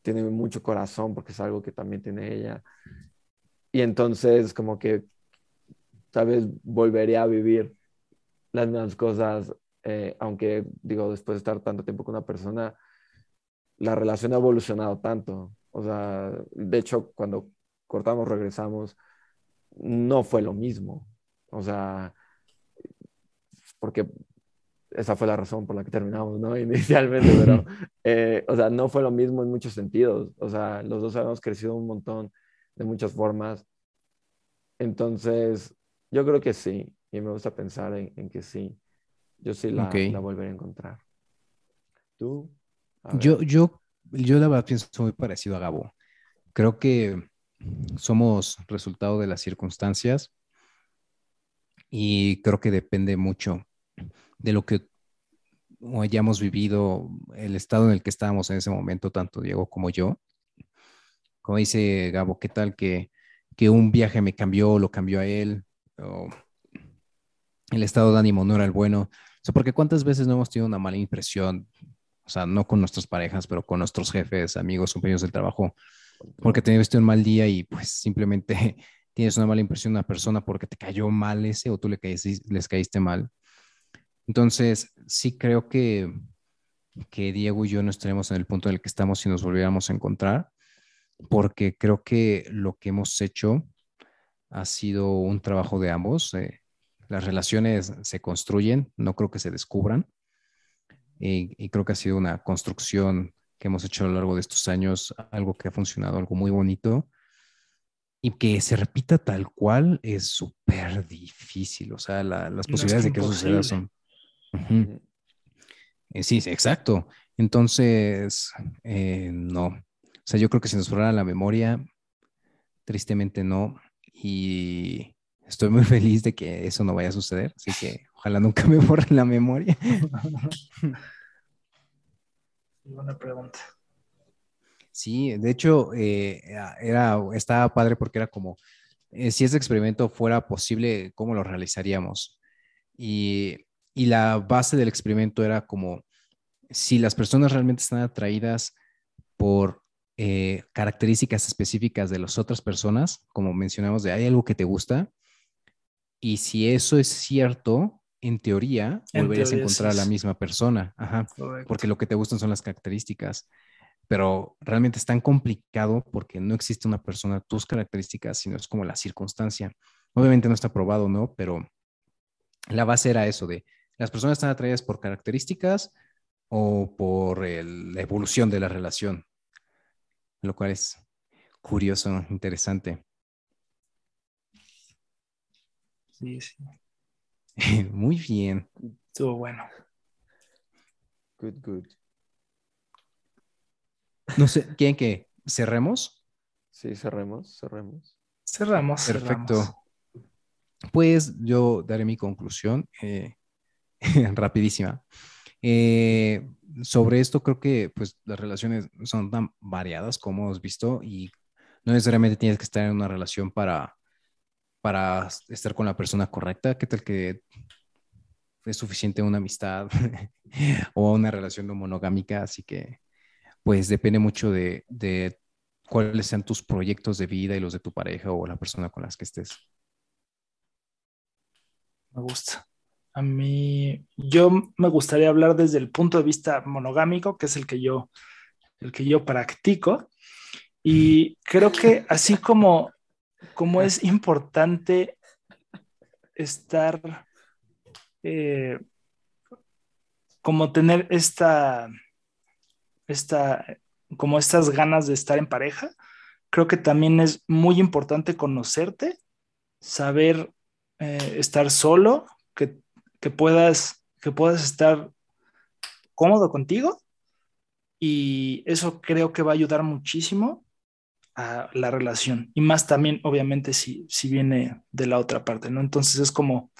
tiene mucho corazón porque es algo que también tiene ella. Y entonces como que tal vez volvería a vivir las mismas cosas, eh, aunque digo, después de estar tanto tiempo con una persona, la relación ha evolucionado tanto. O sea, de hecho, cuando cortamos, regresamos, no fue lo mismo. O sea, porque esa fue la razón por la que terminamos, ¿no? Inicialmente, pero, eh, o sea, no fue lo mismo en muchos sentidos. O sea, los dos habíamos crecido un montón de muchas formas. Entonces, yo creo que sí, y me gusta pensar en, en que sí. Yo sí la,
Ok.
la volveré a encontrar. ¿Tú? A.
Yo, yo, yo la verdad pienso muy parecido a Gabo. Creo que somos resultado de las circunstancias y creo que depende mucho de lo que hayamos vivido, el estado en el que estábamos en ese momento, tanto Diego como yo. Como dice Gabo, ¿qué tal que, que un viaje me cambió, lo cambió a él? El estado de ánimo no era el bueno. O sea, porque cuántas veces no hemos tenido una mala impresión, o sea, no con nuestras parejas, pero con nuestros jefes, amigos, compañeros del trabajo, porque tuviste un mal día y pues simplemente tienes una mala impresión de una persona porque te cayó mal ese o tú le caíste, les caíste mal. Entonces, sí creo que, que Diego y yo no estaremos en el punto en el que estamos si nos volviéramos a encontrar, porque creo que lo que hemos hecho ha sido un trabajo de ambos. eh, las relaciones se construyen, no creo que se descubran. Y, y creo que ha sido una construcción que hemos hecho a lo largo de estos años, algo que ha funcionado, algo muy bonito. Y que se repita tal cual es súper difícil. O sea, la- las
No, es
posibilidades de que eso suceda son... Ujú. Eh, sí, sí, exacto. Entonces, eh, no. O sea, yo creo que si nos borrara la memoria, tristemente no. Y estoy muy feliz de que eso no vaya a suceder. Así que ojalá nunca me borren la memoria.
Buena pregunta.
Sí, de hecho, eh, era, estaba padre porque era como, eh, si ese experimento fuera posible, ¿cómo lo realizaríamos? Y, y la base del experimento era como, si las personas realmente están atraídas por eh, características específicas de las otras personas, como mencionamos, de hay algo que te gusta, y si eso es cierto, en teoría,
En
volverías a encontrar a la misma persona, Ajá, porque lo que te gustan son las características. Pero realmente es tan complicado porque no existe una persona, tus características, sino es como la circunstancia. Obviamente no está probado, ¿no? Pero la base era eso de las personas están atraídas por características o por el- la evolución de la relación, lo cual es curioso, interesante.
Sí, sí.
Muy bien.
Estuvo bueno.
Good, good.
No sé, ¿quieren que cerremos?
Sí, cerremos, cerremos.
Cerramos.
Perfecto.
cerramos.
Pues yo daré mi conclusión eh, rapidísima. Eh, sobre esto creo que pues las relaciones son tan variadas como hemos visto y no necesariamente tienes que estar en una relación para, para estar con la persona correcta. ¿Qué tal que es suficiente una amistad o una relación no monogámica? Así que pues depende mucho de, de cuáles sean tus proyectos de vida y los de tu pareja o la persona con las que estés.
Me gusta. A mí, yo me gustaría hablar desde el punto de vista monogámico, que es el que yo, el que yo practico. Y creo que así como, como es importante estar, eh, como tener esta, esta, como estas ganas de estar en pareja, creo que también es muy importante conocerte, saber eh, estar solo, que, que, puedas, que puedas estar cómodo contigo. Y eso creo que va a ayudar muchísimo a la relación. Y más también, obviamente, si, si viene de la otra parte, ¿no? Entonces es como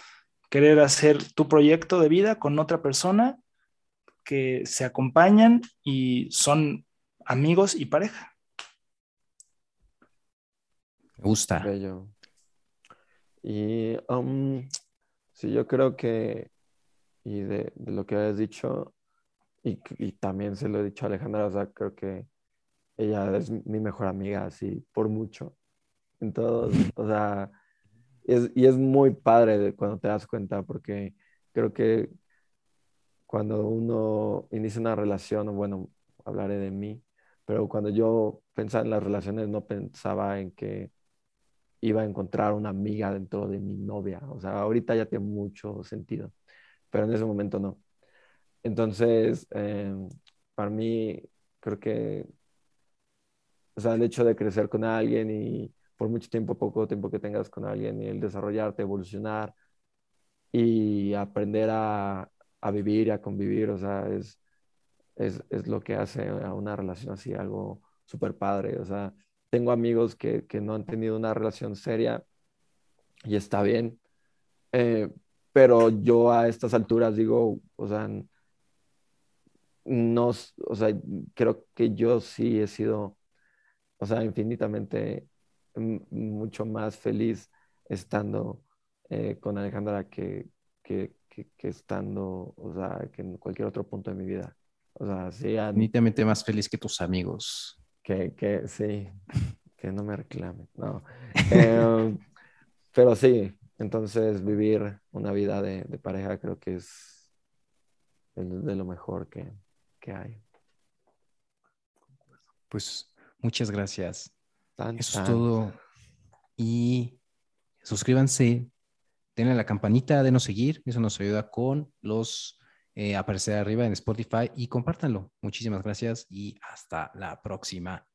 querer hacer tu proyecto de vida con otra persona que se acompañan y son amigos y pareja.
Me gusta.
Bello. Y um, sí, yo creo que, y de, de lo que has dicho, y, y, también se lo he dicho a Alejandra, o sea, creo que ella es mi mejor amiga, así, por mucho. Entonces, o sea, es, y es muy padre cuando te das cuenta, porque creo que cuando uno inicia una relación, bueno, hablaré de mí, pero cuando yo pensaba en las relaciones no pensaba en que iba a encontrar una amiga dentro de mi novia. O sea, ahorita ya tiene mucho sentido, pero en ese momento no. Entonces, eh, para mí, creo que, o sea, el hecho de crecer con alguien y por mucho tiempo, poco tiempo que tengas con alguien y el desarrollarte, evolucionar y aprender a, a vivir y a convivir, o sea, es, es, es, lo que hace a una relación así algo súper padre. O sea, tengo amigos que, que, no han tenido una relación seria y está bien, eh, pero yo a estas alturas digo, o sea, no, o sea, creo que yo sí he sido, o sea, infinitamente mucho más feliz estando eh, con Alejandra que, que, que, que, estando, o sea, que en cualquier otro punto de mi vida. O sea, sí.
Infinitamente más feliz que tus amigos.
Que, que sí, que no me reclamen, no. eh, pero sí, entonces vivir una vida de, de pareja creo que es de, de lo mejor que, que hay.
Pues muchas gracias.
Tan,
Eso
tan.
es todo. Y suscríbanse, denle la campanita, denos seguir. Eso nos ayuda con los eh, aparecer arriba en Spotify y compártanlo. Muchísimas gracias y hasta la próxima.